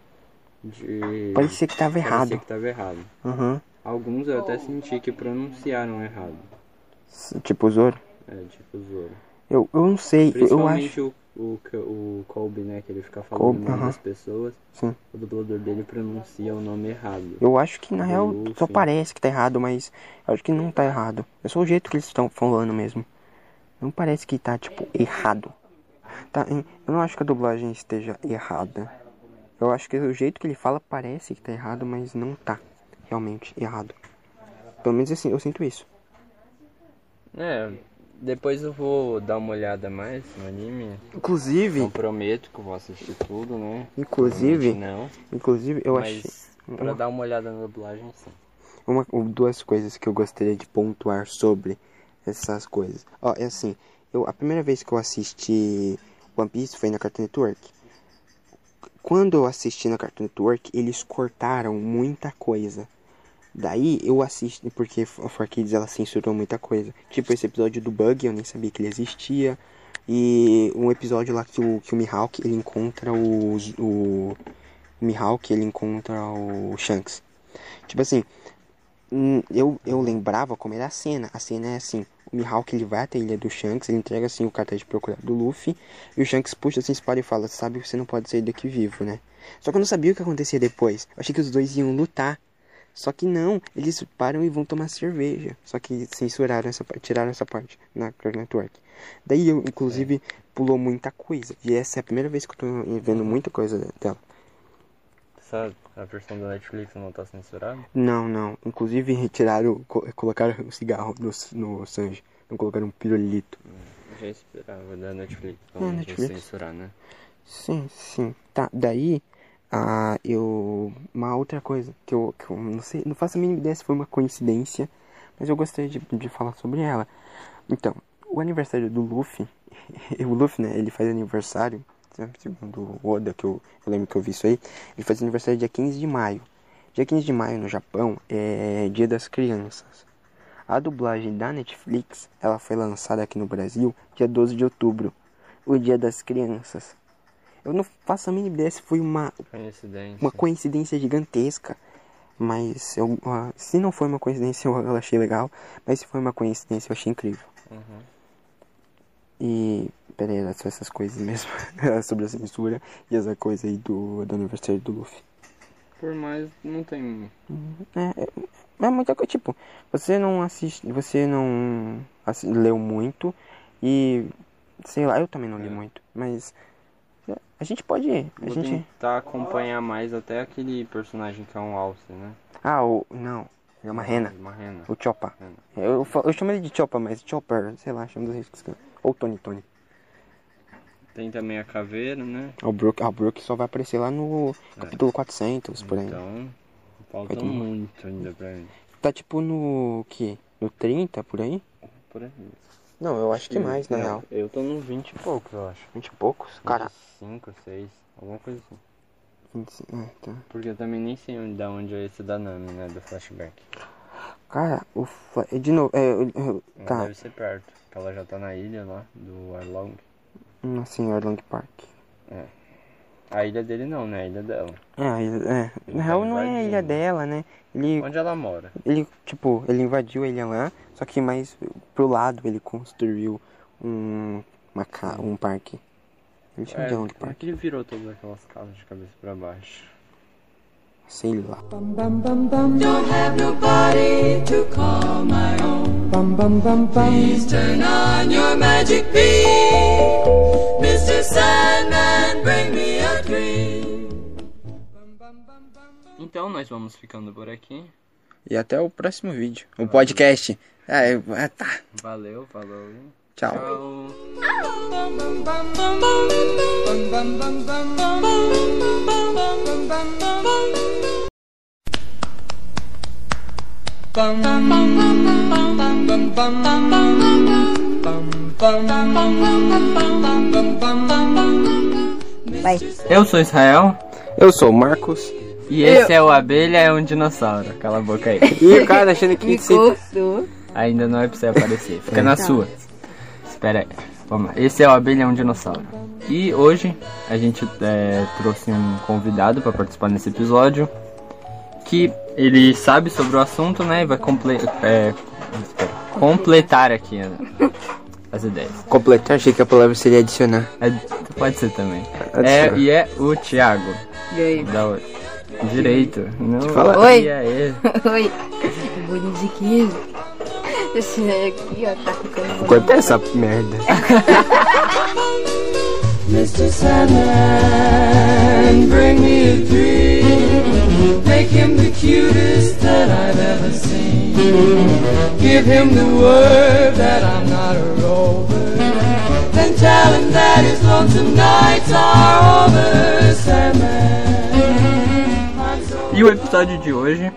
de. Parecia que tava Parecia errado. que tava errado. Uhum. Alguns eu até senti que pronunciaram errado. Tipo o Zoro. É, tipo Zoro. Eu, eu não sei, eu acho. Principalmente o, o, o Colby, né? Que ele fica falando Colby, o nome aham. das pessoas. Sim. O dublador dele pronuncia o nome errado. Eu acho que na real Luffy. só parece que tá errado, mas eu acho que não tá errado. É só o jeito que eles estão falando mesmo. Não parece que tá, tipo, errado. Tá, eu não acho que a dublagem esteja errada. Eu acho que o jeito que ele fala parece que tá errado, mas não tá realmente errado. Pelo menos assim, eu sinto isso. É, depois eu vou dar uma olhada mais no anime. Inclusive, Não prometo que eu vou assistir tudo, né? inclusive, não. inclusive, eu achei mas pra dar uma olhada na dublagem, sim. uma, duas coisas que eu gostaria de pontuar sobre essas coisas. Ó, é assim, eu a primeira vez que eu assisti One Piece foi na Cartoon Network. Quando eu assisti na Cartoon Network, eles cortaram muita coisa. Daí eu assisti, porque a 4Kids ela censurou muita coisa. Tipo esse episódio do Bug, eu nem sabia que ele existia. E um episódio lá que o, que o Mihawk ele encontra o, o, o Mihawk ele encontra o Shanks. Tipo assim, hum, eu, eu lembrava como era a cena. A cena é assim, o Mihawk ele vai até a ilha do Shanks, ele entrega assim o cartaz de procurar do Luffy, e o Shanks puxa assim espada e fala, sabe, você não pode sair daqui vivo, né? Só que eu não sabia o que acontecia depois. Eu achei que os dois iam lutar. Só que não, eles param e vão tomar cerveja. Só que censuraram essa parte, tiraram essa parte na Cartoon Network. Daí eu, inclusive, pulou muita coisa. E essa é a primeira vez que eu tô vendo muita coisa dela. Essa a versão da Netflix não tá censurada? Não, não. Inclusive retiraram, co- colocaram o cigarro no, no Sanji. Não colocaram um pirulito. Já esperava da Netflix. É, Então, Netflix. censurar, né? Sim, sim. Tá, daí, ah, eu. Uma outra coisa que eu, que eu não sei, não faço a mínima ideia se foi uma coincidência, mas eu gostaria de, de falar sobre ela. Então, o aniversário do Luffy, o Luffy, né, ele faz aniversário, segundo o Oda, que eu, eu lembro que eu vi isso aí, ele faz aniversário dia 15 de maio. Dia 15 de maio no Japão é dia das crianças. A dublagem da Netflix, ela foi lançada aqui no Brasil dia 12 de outubro, o dia das crianças. Eu não faço a mínima ideia se foi uma, Coincidência. uma coincidência gigantesca. Mas eu, ah, se não foi uma coincidência, eu, achei legal. Mas se foi uma coincidência, eu achei incrível. Uhum. E. Pera aí, era só essas coisas mesmo. sobre a censura e essa coisa aí do, do aniversário do Luffy. Por mais, não tem. É, é, é muita coisa. Tipo, você não assiste. Você não leu muito. E. Sei lá, eu também não li É. muito. Mas. É, A gente pode. A Vou gente. tentar acompanhar mais até aquele personagem que é um alce, né? Ah, o. Não. É uma rena. Uma rena. O Choppa. Rena. Eu, eu chamo ele de Choppa, mas Chopper, sei lá, chamo do jeito que você quer. Ou Tony Tony. Tem também a caveira, né? O Brook, ah, o Brook só vai aparecer lá no É. capítulo 400, por aí. Então, falta tomar. muito ainda pra ele. Tá tipo no que? No 30, por aí? Por aí. Não, eu acho que mais, na Não, real. Eu tô no 20 e poucos, eu acho. 20 e poucos? Cara, 5, 6, alguma coisa assim. 25, é, tá. Porque eu também nem sei onde, da onde é esse da Nami, né? Do flashback. Cara, o. Fla- é De novo, é, eu- tá. Deve ser perto. Porque ela já tá na ilha lá, do Arlong. Hum, Assim, Orlong Park. A ilha dele não, né? A ilha dela. É, a ilha- é. Ele Na tá real não é a ilha dela, né? Ele, Onde ela mora. ele, tipo, ele invadiu a ilha lá, só que mais pro lado ele construiu um, uma ca... um parque. Ele chama de É, Orlong por Park. que ele virou todas aquelas casas de cabeça pra baixo? Sei lá. Don't have nobody to call my own. Please turn on your magic beam. Mr. Sandman, bring me Então nós vamos ficando por aqui. E até o próximo vídeo. O podcast. É, é, tá. Valeu, falou. Tchau. Vai. Eu sou Israel Eu sou o Marcos. E esse é o Abelha é um dinossauro. Cala a boca aí. E o cara achando que você... Ainda não é pra você aparecer. Fica na sua. Espera aí. Vamos lá. Esse é o Abelha é um dinossauro. E hoje a gente é, trouxe um convidado para participar nesse episódio. Que ele sabe sobre o assunto, né? E vai comple é, espera, completar aqui né, as ideias. Completar, achei que a palavra seria adicionar. É, pode ser também. É, e é o Thiago. E aí? Da Direito. Não, Fala. Oi. E aí? Oi. Bolinho de queijo. Esse aqui, ó, tá ficando Corta essa merda. Mr. Sandman, bring me a dream. Make him the cutest that I've ever seen. Give him the word that I'm not a rover. Then tell him that his lonesome nights are over, Sandman. E o episódio de hoje,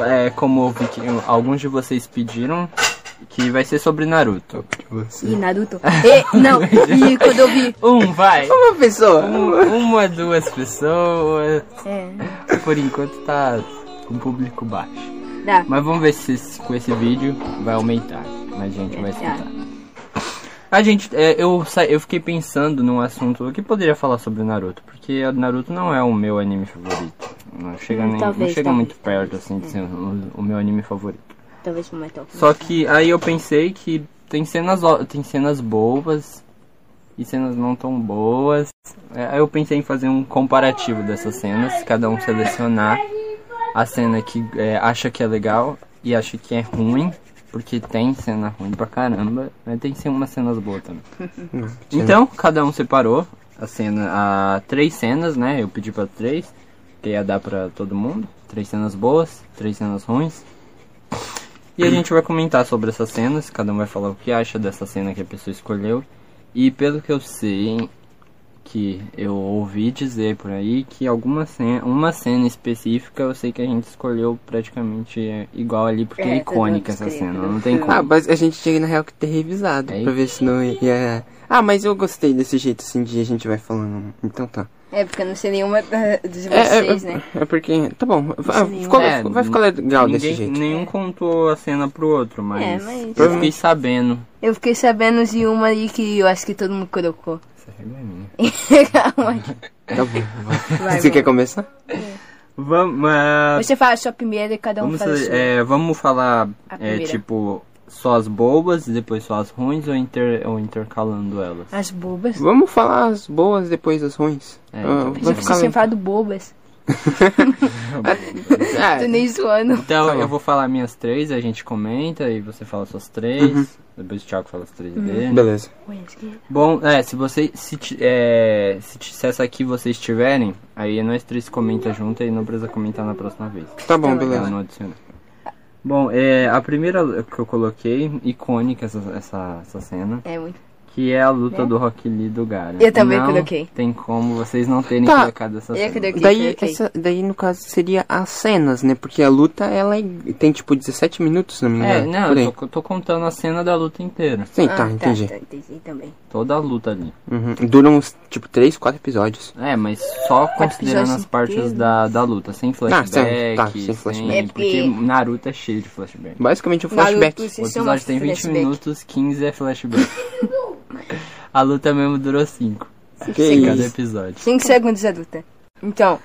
é como vi que alguns de vocês pediram, que vai ser sobre Naruto. Ih, Naruto. E, não, e quando eu vi. Um, vai! Uma pessoa. Um- uma, duas pessoas. É, Por enquanto tá com público baixo. dá. Mas vamos ver se com esse vídeo vai aumentar. Mais gente vai escutar. A gente, é, eu, eu fiquei pensando num assunto que poderia falar sobre Naruto, porque o Naruto não é o meu anime favorito. Não chega, Hum, nem, talvez, não chega talvez. muito perto assim de ser o, o meu anime favorito. Talvez mais top. Só que aí eu pensei que tem cenas, tem cenas boas e cenas não tão boas. É, Aí eu pensei em fazer um comparativo dessas cenas, cada um selecionar a cena que é, acha que é legal e acha que é ruim, porque tem cena ruim pra caramba, mas tem sim umas cenas boas também. Então, cada um separou a cena, a três cenas, né? Eu pedi pra três. Que ia dar pra todo mundo. Três cenas boas, três cenas ruins. E a gente vai comentar sobre essas cenas, cada um vai falar o que acha dessa cena que a pessoa escolheu. E pelo que eu sei, que eu ouvi dizer por aí, que alguma cena, uma cena específica eu sei que a gente escolheu praticamente é, igual ali, porque é, É, icônica essa cena, não tem como. Ah, mas a gente tinha na real que ter revisado É pra ver se não ia. Ah, mas eu gostei desse jeito assim de a gente vai falando. Então tá. É, porque eu não sei nenhuma dos É, é, vocês, né? é porque. Tá bom. Vai, sei ficou- É, vai ficar legal Ninguém, desse jeito. Nenhum contou a cena pro outro, mas, É, mas- eu fiquei sabendo. Eu fiquei sabendo de uma aí que eu acho que todo mundo colocou. Essa regra é minha. Calma. Tá bom. Vai, Você quer começar? Vamos, ah, Você fala a sua primeira e cada um vamos, fala a fazer- sua. é, vamos falar, é, tipo, só as boas e depois só as ruins ou, inter, ou intercalando elas? As bobas. Vamos falar as boas depois das ruins. É, Ah, então, vai Pensei que ficar vocês tinham legal. falado bobas. Ah, Tô nem zoando. Então, Tá eu vou falar minhas três, a gente comenta e você fala suas três. Depois o Thiago fala as três dele. beleza. Esquerda. Bom, é, se você. Se, é, se, se essa aqui vocês tiverem, aí nós três comenta junto e não precisa comentar na próxima vez. Tá bom, Tá beleza. não adiciona. Bom, é, a primeira que eu coloquei, icônica essa, essa, essa cena, É muito. Que é a luta Né? do Rock Lee do Gara. Eu também não coloquei. tem como vocês não terem Tá. colocado essa Eu cena. coloquei, Daí, coloquei. essa, daí, no caso, seria as cenas, né? Porque a luta, ela é- tem, tipo, 17 minutos, não me É, engano. não, por aí. eu tô, tô contando a cena da luta inteira. Sim, Ah, tá, entendi. Tá, entendi também. Toda a luta ali. Uhum. Dura uns, tipo, 3, 4 episódios. É, mas só considerando as partes da, da luta, sem flashback, sim, tá, sem sem flashback. É porque porque- Naruto é cheio de flashback. Basicamente, um Naruto, flashback. vocês O episódio tem 20 flashback. minutos, 15 é flashback. a luta mesmo durou 5 Que em cada isso. episódio. 5 segundos a luta. Então,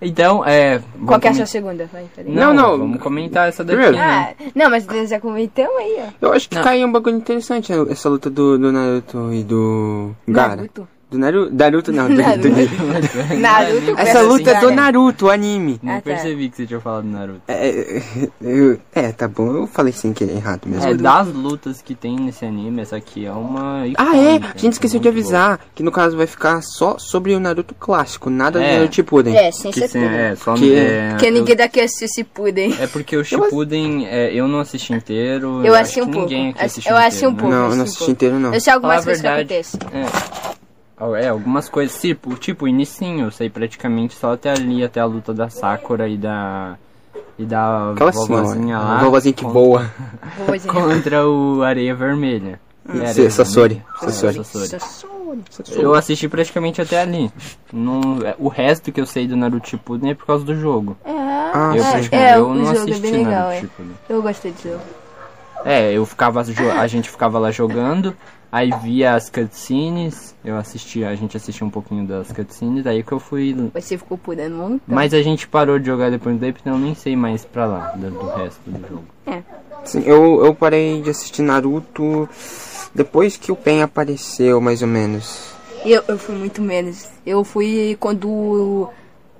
Então, é. qual que é a sua segunda? Vai, falei. Não, não. Vamos comentar essa daqui. Primeiro. né? Ah, não, mas já comentamos aí, ó. Eu acho que Não. caiu um bagulho interessante essa luta do, do Naruto e do Gara. Naruto. Do Naruto, Naruto não, do, Naruto. do- Naruto Essa luta é do. Naruto, o anime. Nem Ah, tá. percebi que você tinha falado Naruto. É, eu- é, tá bom, eu falei sem querer errado mesmo. É, das lutas que tem nesse anime, essa aqui é uma. Ah, é? icônica, A gente esqueceu de muito boa. avisar que no caso vai ficar só sobre o Naruto clássico, nada É. do Naruto Shippuden. É, sem Que tudo. é, só Que- é, Porque eu- ninguém daqui assistiu pudem. É porque o Shippuden, é, eu não assisti inteiro. Eu assisti um que pouco. Ninguém aqui assistiu eu assisti um inteiro, pouco. né? Não, eu não assisti assisti inteiro não. Eu sei algumas coisas que acontecem. É. É, algumas coisas, tipo, tipo, o inicinho, eu sei praticamente só até ali, até a luta da Sakura e da. E da Aquela vovozinha senhora, lá. vovozinha que contra- dizer. Contra o Areia Vermelha. É, Areia? Sasori. É, Sasori. Sasori. Eu assisti praticamente até ali. Não, é, o resto que eu sei do Naruto Shippuden é por causa do jogo. É, Ah, eu, é, é, eu o não jogo é assisti bem legal, Naruto é. Shippuden. Eu gostei do jogo. É, eu ficava, jo- a gente ficava lá jogando, aí via as cutscenes, eu assistia, a gente assistia um pouquinho das cutscenes, aí que eu fui. Você ficou pulando muito. Mas a gente parou de jogar depois daí, porque eu nem sei mais pra lá, do, do resto do jogo. Sim, eu, eu parei de assistir Naruto depois que o Pen apareceu, mais ou menos. Eu, eu fui muito menos. Eu fui quando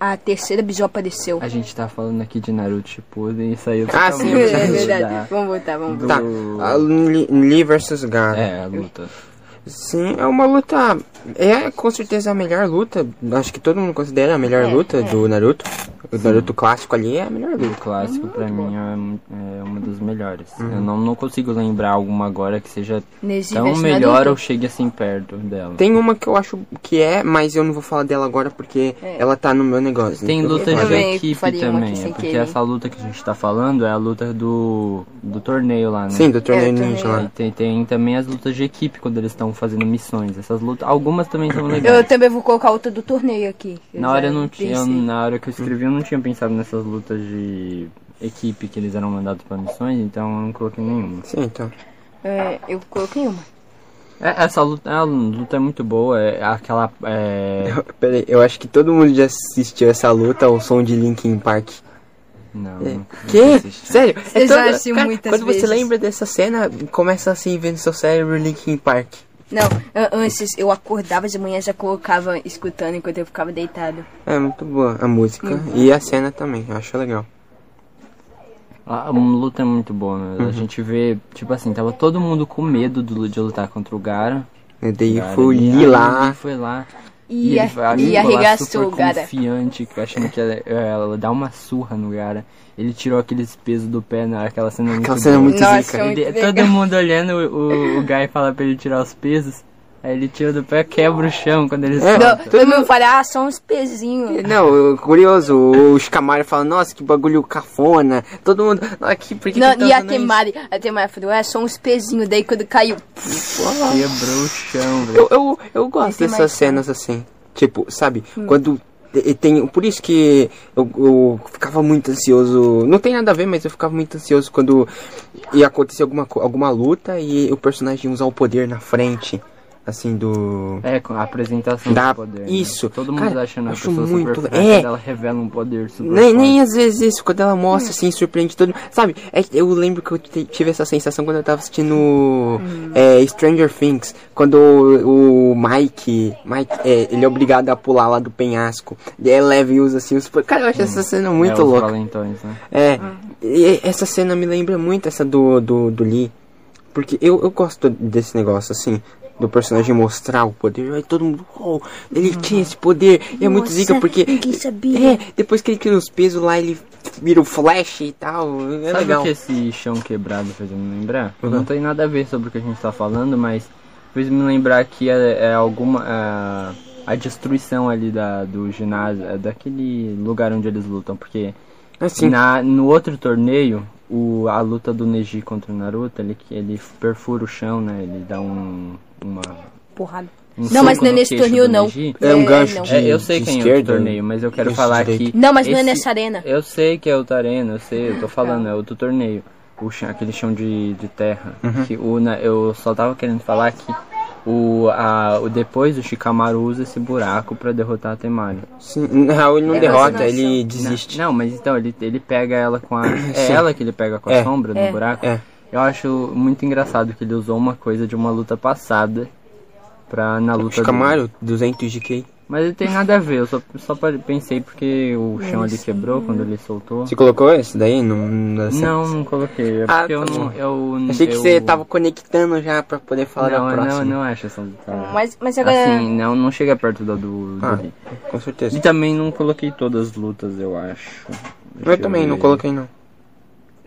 a terceira bisó apareceu. A gente tá falando aqui de Naruto Shippuden e saiu Ah, sim, É verdade. verdade. Vamos voltar, vamos voltar. Tá, Do- Lee versus Gara. É, a luta. Sim, é uma luta. É com certeza a melhor luta. Acho que todo mundo considera a melhor É, luta é. do Naruto. O Naruto clássico ali é a melhor O luta. clássico pra mim é, é uma das melhores. Uhum. Eu não, não consigo lembrar alguma agora que seja Nesse tão melhor ou chegue assim perto dela. Tem uma que eu acho que é, mas eu não vou falar dela agora porque É. ela tá no meu negócio. Tem vou luta de equipe também, é porque querer. essa luta que a gente tá falando é a luta do, do torneio lá, né? Sim, do torneio É, ninja lá. E tem, tem também as lutas de equipe quando eles estão fazendo missões. Essas lutas, algumas também são legais. Eu também vou colocar outra do torneio aqui. Na hora eu não tinha, eu- na hora que eu escrevi eu não tinha pensado nessas lutas de equipe que eles eram mandados pra missões, então eu não coloquei nenhuma. Sim, então. É, eu coloquei uma. É, essa luta, a luta é muito boa, é aquela é... Peraí, eu acho que todo mundo já assistiu essa luta ao som de Linkin Park. Não. É. não Que? Sério? Eu já toda- assisti muitas Quando você vezes. lembra dessa cena, começa assim, vendo seu cérebro Linkin Park. Não, antes eu acordava de manhã já colocava escutando enquanto eu ficava deitado. É muito boa a música Uhum. e a cena também, eu acho legal. A, a luta é muito boa, né? Uhum. A gente vê, tipo assim, tava todo mundo com medo do, de lutar contra o Gara. E daí Gara, fui e lá. foi lá. E, ele a- vai- e arregaçou o cara. confiante, achando que ela, ela dá uma surra no cara. Ele tirou aqueles pesos do pé naquela cena muito Aquela cena boa. muito Nossa, zica. muito Ele- legal. todo mundo olhando, o, o, o Guy fala pra ele tirar os pesos. Aí ele tira do pé, quebra o chão quando ele É. solta. Não, todo mundo fala, ah, são uns pezinhos. Não, curioso, o Shikamaru fala, nossa, que bagulho cafona. Todo mundo, aqui, por que Não, que tá e a usando isso?" Temari, a Temari falou, é, são uns pezinhos. Daí quando caiu, Quebrou o chão, velho. Eu, eu, eu gosto dessas mais cenas assim. Tipo, sabe? Hum. Quando te- tem. Por isso que eu, eu ficava muito ansioso. Não tem nada a ver, mas eu ficava muito ansioso quando ia acontecer alguma, alguma luta e o personagem ia usar o poder na frente. Assim, do. É, com a apresentação Da- do poder. né? isso. Todo mundo Cara, achando a acho pessoa muito super fraca, é. ela revela um poder super Nem, forte. nem às vezes isso, quando ela mostra assim, surpreende todo mundo. Sabe, é que eu lembro que eu tive essa sensação quando eu tava assistindo é, Stranger Things. Quando o, o Mike, Mike é, ele é obrigado a pular lá do penhasco. E aí leva e usa assim os. Cara, eu acho essa cena muito é, louca. valentões, né? É, e essa cena me lembra muito essa do, do, do Lee. Porque eu, eu gosto desse negócio, assim, do personagem mostrar o poder. Aí todo mundo, oh, ele tinha esse poder. E é muito zica porque. ninguém sabia. É, depois que ele tira os pesos lá, ele vira o flash e tal. É Sabe legal. o que esse chão quebrado fez me lembrar? Uhum. Não tem nada a ver sobre o que a gente tá falando, mas fez me lembrar que é, é alguma. A, a destruição ali da, do ginásio, é daquele lugar onde eles lutam, porque Assim, na, no outro torneio, o, a luta do Neji contra o Naruto, ele, ele perfura o chão, né? Ele dá um. Uma, porrada. um Não, mas não é nesse torneio, não. Neji. É um gancho não. de- É, eu sei de quem é o esquerda, torneio, mas eu quero falar que. Não, mas não é esse- nessa arena. Eu sei que é o Tarena, eu sei, eu tô falando, é outro torneio. O chão, aquele chão de, de terra. Uhum. Que o, na- eu só tava querendo falar que o, a, o depois o Shikamaru usa esse buraco pra derrotar a Temari. sim, real, ele não É, derrota, ele Não, desiste. não, mas então ele, ele pega ela com a. É Sim. ela que ele pega com a É. sombra no É. buraco. É. Eu acho muito engraçado que ele usou uma coisa de uma luta passada pra na luta. do- Shikamaru, 200 de K. Mas ele tem nada a ver, eu só, só pensei porque o chão ali quebrou quando ele soltou. Você colocou esse daí? No, no- Não, não coloquei. É Ah, porque eu tá não. bom. Eu, Achei que eu- você tava conectando já pra poder falar não, da não, próxima. não acho essa luta. Mas, mas agora. Assim, não, não chega perto da do, do Ah, com certeza. E também não coloquei todas as lutas, eu acho. Deixa Eu também não ver. coloquei não.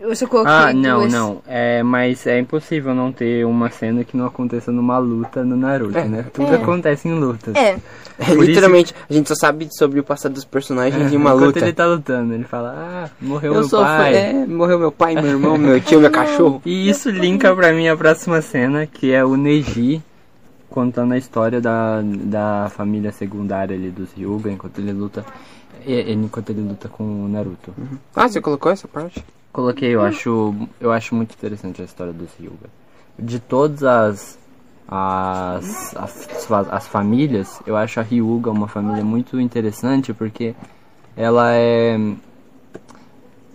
Eu só coloquei Ah, não, duas. não. É, mas é impossível não ter uma cena que não aconteça numa luta no Naruto, É. né? Tudo É. acontece em lutas. É, É, literalmente, a gente só sabe sobre o passado dos personagens em uma Enquanto luta. ele tá lutando, ele fala, ah, morreu Eu meu fã- pai. é, morreu meu pai, meu irmão, meu tio, meu cachorro. E isso linka pra mim a próxima cena, que é o Neji contando a história da, da família secundária ali dos Ryuga enquanto ele luta. Enquanto ele luta com o Naruto. Ah, você colocou essa parte? Coloquei, eu acho, eu acho muito interessante a história dos Ryuga. De todas as as, as as famílias, eu acho a Ryuga uma família muito interessante porque ela é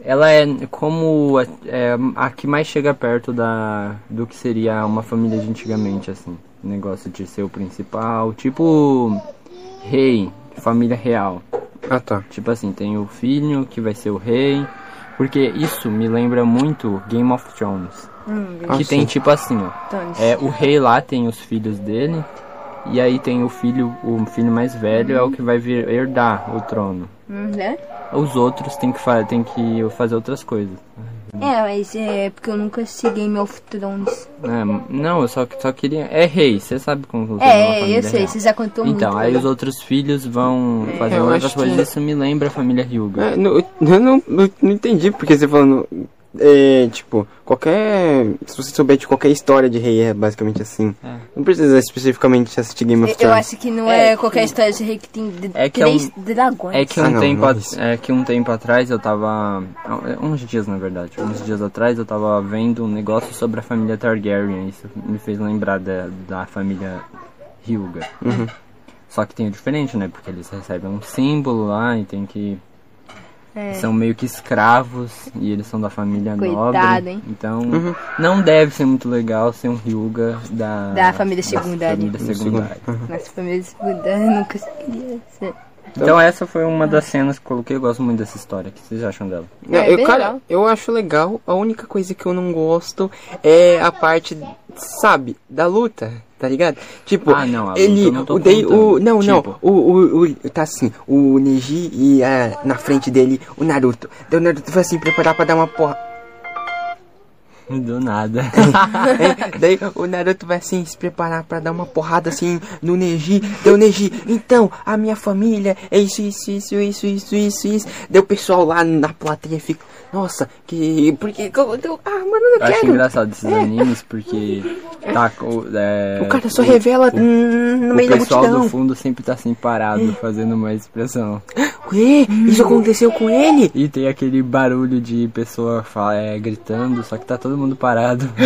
ela é como a, é a que mais chega perto da do que seria uma família de antigamente assim, negócio de ser o principal, tipo rei, família real. Ah, tá. Tipo assim, tem o filho que vai ser o rei. Porque isso me lembra muito Game of Thrones. hum, que tem tipo assim, ó. É, o rei lá tem os filhos dele. E aí tem o filho, o filho mais velho é o que vai vir herdar o trono. hum, né? Os outros tem que, fa tem que fazer outras coisas. É, mas é porque eu nunca assisti Game of Thrones. É, não, eu só, só queria. É rei, você sabe como É, é, eu sei, real. você já contou muito. Então, aí os outros filhos vão fazer eu outras coisas. que- Isso me lembra a família Hyuga. É, não, eu não, não, não entendi porque você falando. É, tipo, qualquer. Se você souber de qualquer história de rei, é basicamente assim. É. Não precisa especificamente assistir Game of Eu Thrones. acho que não é, É, qualquer história de rei que tem de- é que é três um- dragões. É que Ah, um não, tempo não é é que um tempo atrás eu tava uns dias na verdade, uns dias atrás eu tava vendo um negócio sobre a família Targaryen, isso me fez lembrar da, da família Hyuga. Uhum. Só que tem o diferente, né? Porque eles recebem um símbolo lá e tem que É. são meio que escravos e eles são da família Coitado, nobre. hein? Então Uhum. não deve ser muito legal ser um Hyuga da Da família secundária. família secundária. Nossa família secundária eu nunca queria ser. Então essa foi uma das cenas que eu coloquei, eu gosto muito dessa história. O que vocês acham dela? É, eu, cara, eu acho legal. A única coisa que eu não gosto é a parte, sabe, da luta. Tá ligado? Tipo, Ah, não, a ele. não o, daí, o, não, não. Tipo. O, o, o. Tá assim, o Neji e ah, na frente dele o Naruto. Daí o Naruto foi assim, preparar pra dar uma porra. Do nada. É, daí o Naruto vai assim se preparar pra dar uma porrada assim no Neji. Deu Neji, então, a minha família é isso, isso, isso, isso, isso, isso, isso. Daí o pessoal lá na plateia fica, nossa, que. Porque. eu- Ah, mano, eu Eu acho engraçado esses animes porque tá, o, é, O cara só revela hum, no o meio da pessoal multidão. do fundo sempre tá assim parado, fazendo uma expressão. Ué, isso aconteceu com ele? E tem aquele barulho de pessoa é, gritando, só que tá todo mundo parado.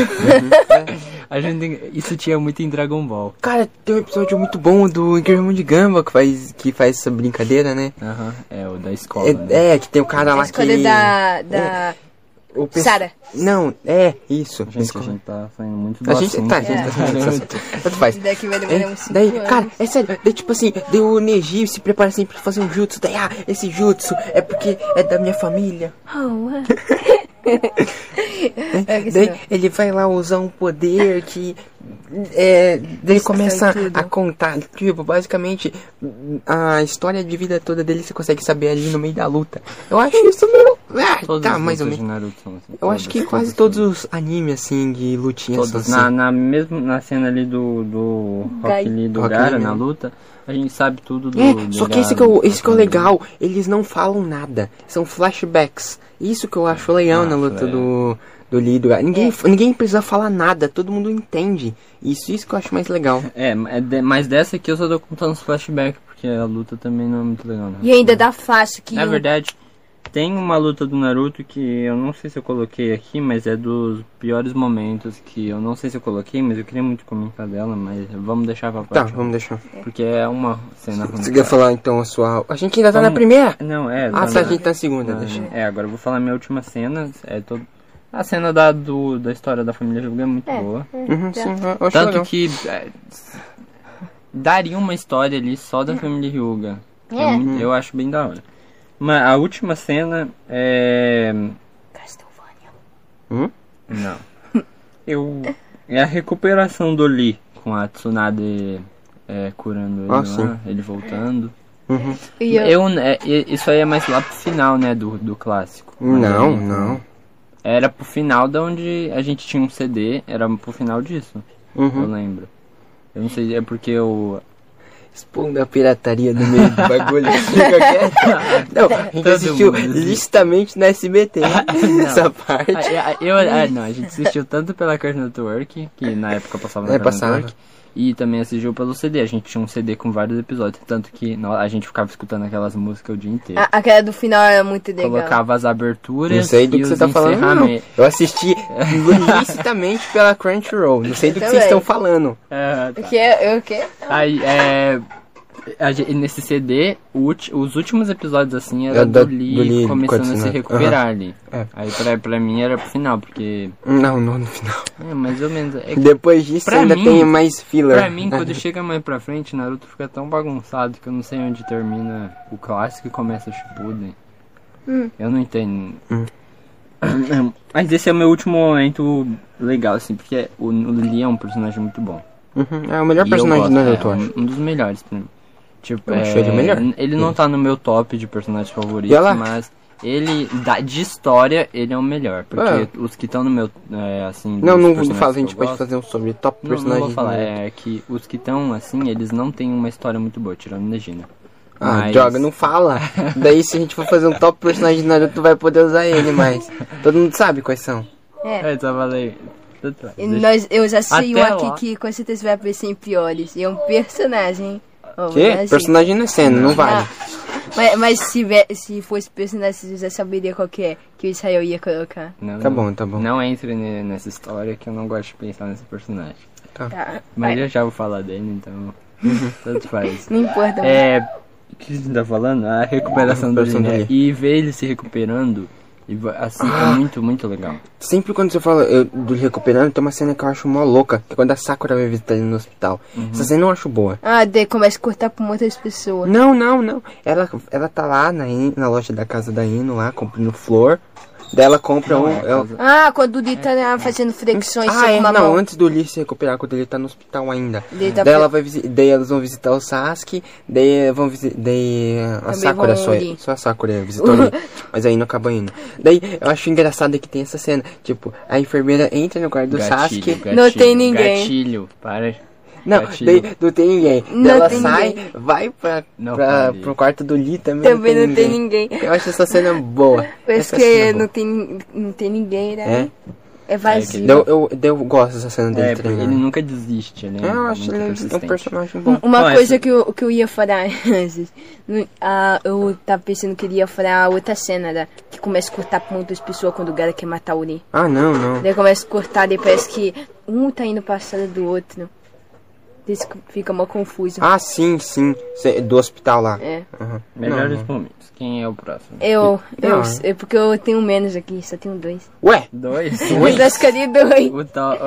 A gente, isso tinha muito em Dragon Ball. Cara, tem um episódio muito bom do Guilherme de Gamba que faz, que faz essa brincadeira, né? Aham, é o da escola. né? É, é, que tem o cara A lá que... escolha da. da... o pe- Sara. Não, é, isso. Gente, a gente tá saindo muito do A gente, assunto. tá, a gente tá saindo assunto. Tanto faz. Daqui vai demorar É, uns 5 daí, anos. cara, é sério, daí tipo assim, daí o Neji se prepara assim pra fazer um jutsu, daí, ah, esse jutsu é porque é da minha família. Oh. É Daí senão- ele vai lá usar um poder que. É, daí ele começa a contar, tipo, basicamente a história de vida toda dele você consegue saber ali no meio da luta. Eu acho isso meio. Ah, tá, mais ou menos. Naruto assim. Eu acho que quase todos os animes assim de lutinha são Todos. assim. Na, na, mesmo na cena ali do, do Gai. Rock Lee, do Rock Gara, Lee, na né? luta, a gente sabe tudo do É, do só que esse que, é o, do esse que é o Lee. legal, eles não falam nada, são flashbacks. Isso que eu acho legal Ah, na luta é. do, do do Gara. Ninguém, ninguém precisa falar nada, todo mundo entende. Isso, isso que eu acho mais legal. É, é mas dessa aqui eu só tô contando os flashbacks, porque a luta também não é muito legal, né? E ainda dá fácil que. Na verdade, tem uma luta do Naruto que eu não sei se eu coloquei aqui, mas é dos piores momentos que eu não sei se eu coloquei, mas eu queria muito comentar dela, mas vamos deixar pra Tá, parte. vamos deixar. Porque é uma cena ruim. Você quer falar então a sua. A gente ainda tá na Vamos- primeira? Não, é. Ah, tá tá, a na- gente tá na segunda, Ah, deixa. É, agora eu vou falar minha última cena. É todo... A cena da, do, da história da família Hyuga é muito É. boa. Uhum, sim, eu acho Tanto legal. que é, daria uma história ali só da família Hyuga. que é É. eu acho bem da hora. Mas a última cena é. Castlevania. Hum? Não. Eu. É a recuperação do Lee com a Tsunade é, curando ele Ah, lá, sim. ele voltando. Uhum. E eu, Eu, é, isso aí é mais lá pro final, né, do, do clássico. Não, aí, não. Era pro final da onde a gente tinha um CD, era pro final disso, eu Uhum. lembro. Eu não sei, é porque eu. Expondo a pirataria no meio do bagulho. Não, a gente Todo assistiu mundo. licitamente na SBT. Essa parte. Ah, Eu, ah, não, a gente assistiu tanto pela Cartoon Network, que na época passava na É, Cartoon passava. Network, e também assistiu pelo CD. A gente tinha um CD com vários episódios, tanto que a gente ficava escutando aquelas músicas o dia inteiro. a, aquela do final era muito legal. Colocava as aberturas Não sei do e que você tá falando, não. Eu assisti licitamente pela Crunchyroll. Não sei do que também. vocês estão falando. O tá. que? O que? Aí, é. Nesse CD, os últimos episódios assim era É da- do, Lee do Lee começando a se recuperar ali. É. Aí pra, pra mim era pro final, porque. Não, não no final. É, mais ou menos. É que Depois disso Pra ainda mim- tem mais filler. Pra mim, quando chega mais pra frente, Naruto fica tão bagunçado que eu não sei onde termina o clássico e começa o Shippuden. Eu não entendo. Hum. Mas esse é o meu último momento legal, assim, porque o, o Lee é um personagem muito bom. Uhum, É o melhor E personagem do Naruto, eu é, acho. um, um dos melhores pra mim. Tipo, é, ele o melhor. Ele não tá no meu top de personagens favoritos, mas ele, da, de história, ele é o melhor. Porque Ah. os que estão no meu, é, assim... Não, não, não fala, a gente pode fazer um sobre top não, não personagens. vou falar, é que os que estão assim, eles não têm uma história muito boa, tirando Negina. Ah, Mas- droga, não fala. Daí se a gente for fazer um top personagem do Naruto, tu vai poder usar ele, mas todo mundo sabe quais são. É. É, ali. Tanto faz, E deixa- nós, eu já sei um Até aqui lá. que com certeza vai aparecer em piores. E é um personagem. Oh, Que? assim, Personagem na cena, não vale. mas, mas se, se fosse personagem, você já saberia qual que é que o Israel ia colocar. Não, Tá não- bom, tá bom. Não entre ne- nessa história que eu não gosto de pensar nesse personagem. Tá. Mas vai. eu já vou falar dele, então. Tanto faz. Não importa. É. O que você tá falando? A recuperação do do né? E ver ele se recuperando, e assim, Ah. é muito, muito legal. Sempre quando você fala eu, do recuperando, tem uma cena que eu acho mó louca. Que é quando a Sakura vai visitar ele no hospital. Uhum. Essa cena eu acho boa. Ah, daí começa a cortar com muitas pessoas. Não, não, não. Ela, ela tá lá na, na loja da casa da Ino, lá, comprando flor. Daí ela compra um. ela- Ah, quando o Lee tá fazendo flexões Ah, com é, uma não, mão. antes do Lee se recuperar, quando ele tá no hospital ainda. Ele tá daí, ela vai visi- daí elas vão visitar o Sasuke, daí vão visitar. Daí a Também Sakura só, ali. só a Sakura visitou ali, mas aí não acaba indo. Daí eu acho engraçado que tem essa cena, tipo, a enfermeira entra no quarto do Sasuke. Não tem ninguém. Gatilho, para. Não, não tem ninguém. Não ela tem sai, ninguém. vai pra, Não pra, pro quarto do Lee também. Também não tem ninguém. Eu acho essa cena boa. Parece que é não boa. tem, não tem ninguém, É. né? É vazio. Daí Eu, eu, eu gosto dessa cena dele É, treinando. ele nunca desiste, né? É, eu acho Muito ele é um personagem bom. Uma coisa essa- que eu, que eu ia falar antes. ah, eu tava pensando que ele ia falar outra cena, né? Que começa a cortar muitas pessoas quando o cara quer matar o Lee. Ah, não, não. Daí começa a cortar, daí parece que um tá indo pra sala do outro. Daí isso fica mó confuso. Ah, sim, sim. Cê- Do hospital lá. É. Aham. Melhores Não, não. momentos. Quem é o próximo? Eu, eu, Não. é porque eu tenho menos aqui, só tenho dois. Ué, Dois? Eu já escolhi dois. o tal...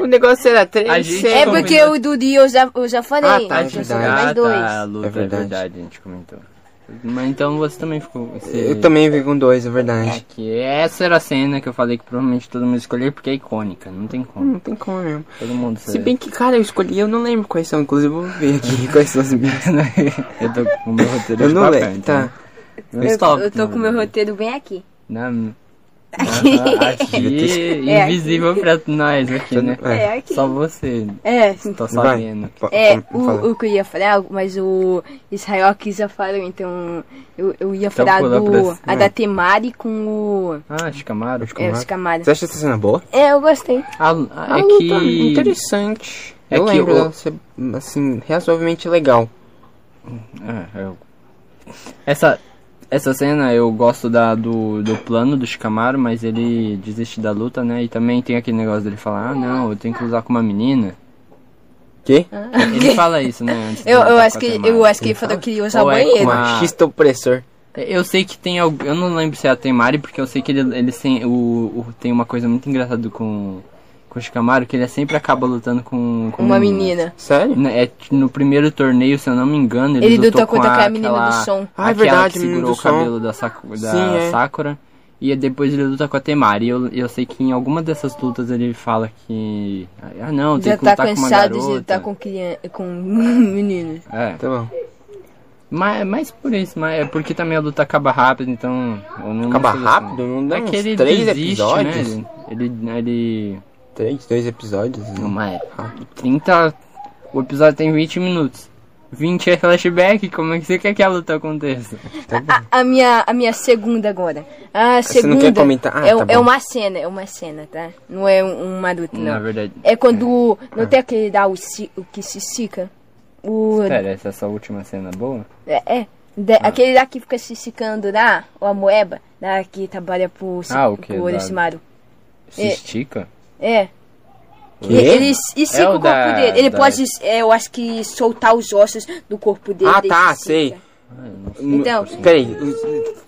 o negócio era três. A gente- seis. É porque o do Dio eu já, eu já falei. Ah, tá, é então só verdade. tem mais Ah, dois. tá, a luta, É é verdade. verdade. a gente comentou. Mas então você também ficou... Você... Eu também vi com dois, é É verdade. que essa era a cena que eu falei que provavelmente todo mundo escolheu porque é icônica, não tem como. Não tem como mesmo. Todo mundo Se bem que, cara, eu escolhi, eu não lembro quais são. Inclusive, eu vou ver aqui quais são as minhas. eu tô com o meu roteiro Eu de não papel, lembro, então. tá. Eu, eu tô com o meu roteiro bem aqui. Aham, aqui, É, invisível pra nós aqui, né? É. É, aqui. Só você É, tá Vai. sabendo. É, o, o que eu ia falar, mas o Israel quis já falou, então eu, eu ia Então falar do pra- a da Temari com o. Ah, Shikamaru. É, os camadas. Você acha essa cena boa? É, eu gostei. Ah, Ah, é que... Interessante. É eu que lembro o- dela ser, assim, razoavelmente legal. É, eu... Essa, essa cena eu gosto da, do, do plano do Shikamaru, mas ele desiste da luta, né? E também tem aquele negócio dele falar, ah não, eu tenho que usar com uma menina. Quê? Ele fala isso, né? Eu, eu acho que eu acho que ele falou que ia usar o é banheiro. a- Machista opressor. Eu sei que tem algo. Eu não lembro se é a Temari, porque eu sei que ele, ele tem, o, o- tem uma coisa muito engraçada com, com o Shikamaru, que ele sempre acaba lutando com, com Uma menina. Sério? Né, É, no primeiro torneio, se eu não me engano, ele, Ele lutou lutou com contra a, aquela menina aquela- do som. Ah, é verdade, que segurou o som. cabelo da, Saku- da Sim, é. Sakura. E depois ele luta com a Temari. E eu, eu sei que em alguma dessas lutas ele fala que. Ah, não, tem Já que tá lutar com uma cansado garota. de lutar com, criança, com meninos. É, Tá bom. mas, mas por isso, mas é porque também a luta acaba rápido, então. eu não Acaba rápido? Não dá É uns que ele três desiste, episódios? né? Ele, ele, ele Três, dois episódios? Não, mas 30. O episódio tem 20 minutos. 20 é flashback, como é que você quer que a luta aconteça? Tá. A, a minha, a minha segunda agora. A Você não segunda quer comentar? Ah, é, tá é uma cena, é uma cena, tá? Não é um- uma luta, Na não. verdade. É quando. Não tem aquele lá, o, o que se estica? O. Pera, essa é a sua última cena boa? É, é. De- Aquele lá que fica se esticando lá, o Amoeba, lá que trabalha pro, Ah, o quê? pro Da- Orochimaru. Se É. estica? É. Quê? Ele estica É o o corpo da- dele. Ele da- pode, é, eu acho que, soltar os ossos do corpo dele. Ah, tá, se sei. sei. Então, Peraí,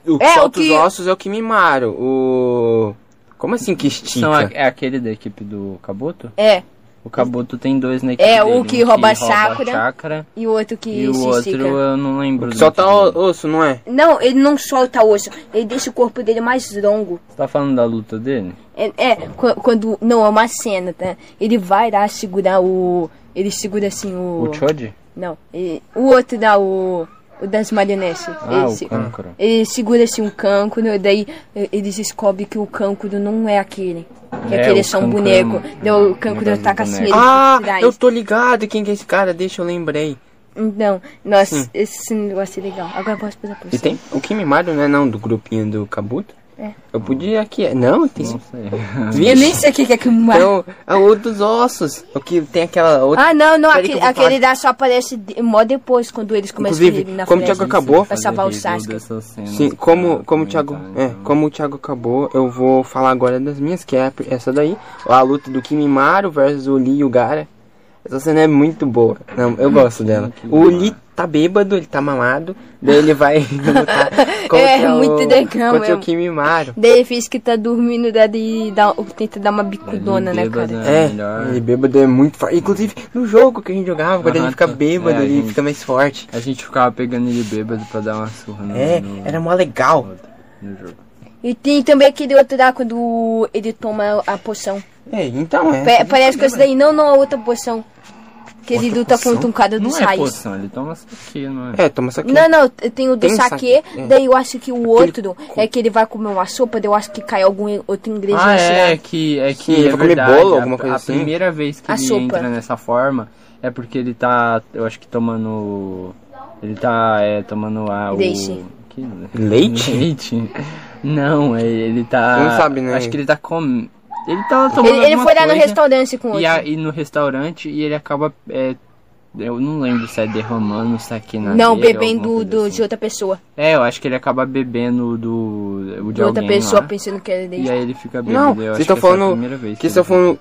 o, o que É, o solta que- os ossos é o Kimimaro. O. Como assim que estica? São a- é aquele da equipe do Kabuto? é. O Kabuto tem dois na equipe É, dele, o um que rouba a chakra. chakra, E o outro que e o outro estica. eu não lembro. do Solta o osso, não é? Não, ele não solta osso. Ele deixa o corpo dele mais longo. Você tá falando da luta dele? É, é, qu- quando. Não, é uma cena, tá? Ele vai lá segurar o. Ele segura assim o. O Choji? Não. ele- o outro dá o. O das marionetes. Ah, ele, o se- Kankuro. ele segura assim um cancro, daí eh, eles descobrem que o cancro não é aquele. Que É, aquele é só um cancro boneco. é Daí o cancro negócio taca do assim ele Ah, eu tô ligado quem que é esse cara, deixa eu lembrei. Então, nossa, Sim. esse negócio é legal. Agora eu posso passar por E você. tem o Kimimaro, não é não, do grupinho do Kabuto? É. Eu podia aqui. Não, tem Não sei. Eu nem sei o que é que mais. Então, é o dos ossos. O que tem aquela outra. Ah, não, não, aquele, aquele lá só aparece de- mó depois, quando eles começam Inclusive, a ir na como o. Thiago acabou- Pra salvar o Sasuke. Sim, pra como, como, o Thiago, é, como o Thiago acabou, eu vou falar agora das minhas, que é essa daí. A luta do Kimimaro versus o Lee e o Gara. Essa cena é muito boa. Não, eu gosto dela. O Lee tá bêbado, ele tá mamado. Daí ele vai lutar contra, É, muito o, legal contra mesmo. o Kimimaro. Daí ele fez que tá dormindo, daí dá, tenta dar uma bicudona, né, cara? né? É, melhor. ele bêbado é muito forte. Inclusive, no jogo que a gente jogava, quando ele fica tá. bêbado, É, ele gente- fica mais forte. A gente ficava pegando ele bêbado pra dar uma surra no, É, no, era mó legal. no jogo. E tem também aquele outro lá quando ele toma a poção. É, então é. Pa- parece que esse daí não, não é outra poção. Que ele luta poção? contra um cara dos Não é raios. poção, ele toma isso aqui, não é? É, toma isso aqui. Não, não, tem o do Tem saque, saque, é. daí eu acho que o outro é que ele vai comer uma sopa, daí eu acho que cai algum outro ingrediente Ah, é, lá. que é que Sim, ele é vai comer verdade. bolo, a- alguma coisa a, assim. primeira vez que A ele sopa. entra nessa forma é porque ele tá, eu acho que tomando ele tá é, tomando a o Leite. que- Leite? Leite? Não, é, ele tá Você não sabe, né? Acho que ele tá com ele tá tomando Ele, ele foi lá no restaurante com o e, outro. a- e no restaurante e ele acaba é, eu não lembro se é derramando isso aqui na Não, bebendo do, assim. de outra pessoa. É, eu acho que ele acaba bebendo do o de, De outra alguém pessoa lá. pensando que era dele. E aí ele fica bêbado. Não, eu vocês acho estão que essa é a falando. primeira vez Que estão falando.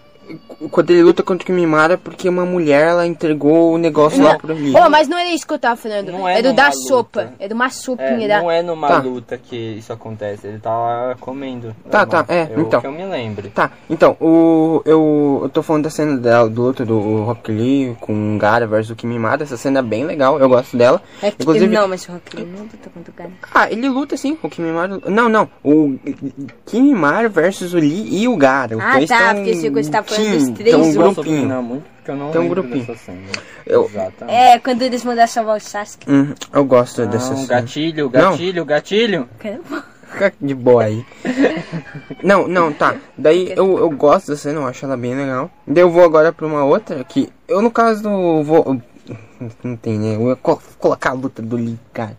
Quando ele luta contra o Kimimara é porque uma mulher ela entregou o negócio lá pra ele. Oh, mas não era isso que eu tava falando. Não é era numa da luta. sopa. Era uma sopinha da... não é numa Tá. luta que isso acontece, ele tá lá comendo. Tá, normal. tá, é, eu, então. Que eu me lembre. Tá, então, o, eu, eu tô falando da cena dela, do luta do Rock Lee com o Gara versus o Kimimara. Essa cena é bem legal, eu gosto dela. É que, Inclusive, Não, mas o Rock Lee não luta contra o cara. ah, ele luta sim, o Kimimara. Não, não, o Kimimara versus o Lee e o Gara. Ah, tá, tão porque você gostava falando team, dos três tão um grupinho. Não, muito porque eu não Tem um grupinho. dessa. Eu- Exatamente. É, quando eles mandaram salvar o Sasuke. Hum, eu gosto dessa Não, cena. gatilho, gatilho, gatilho. Caramba. Fica de boa aí. não, não, tá. Daí eu, eu gosto da cena, eu acho ela bem legal. Daí eu vou agora pra uma outra que eu, no caso, vou. Não tem, né? Eu ia colocar a luta do Lee, cara.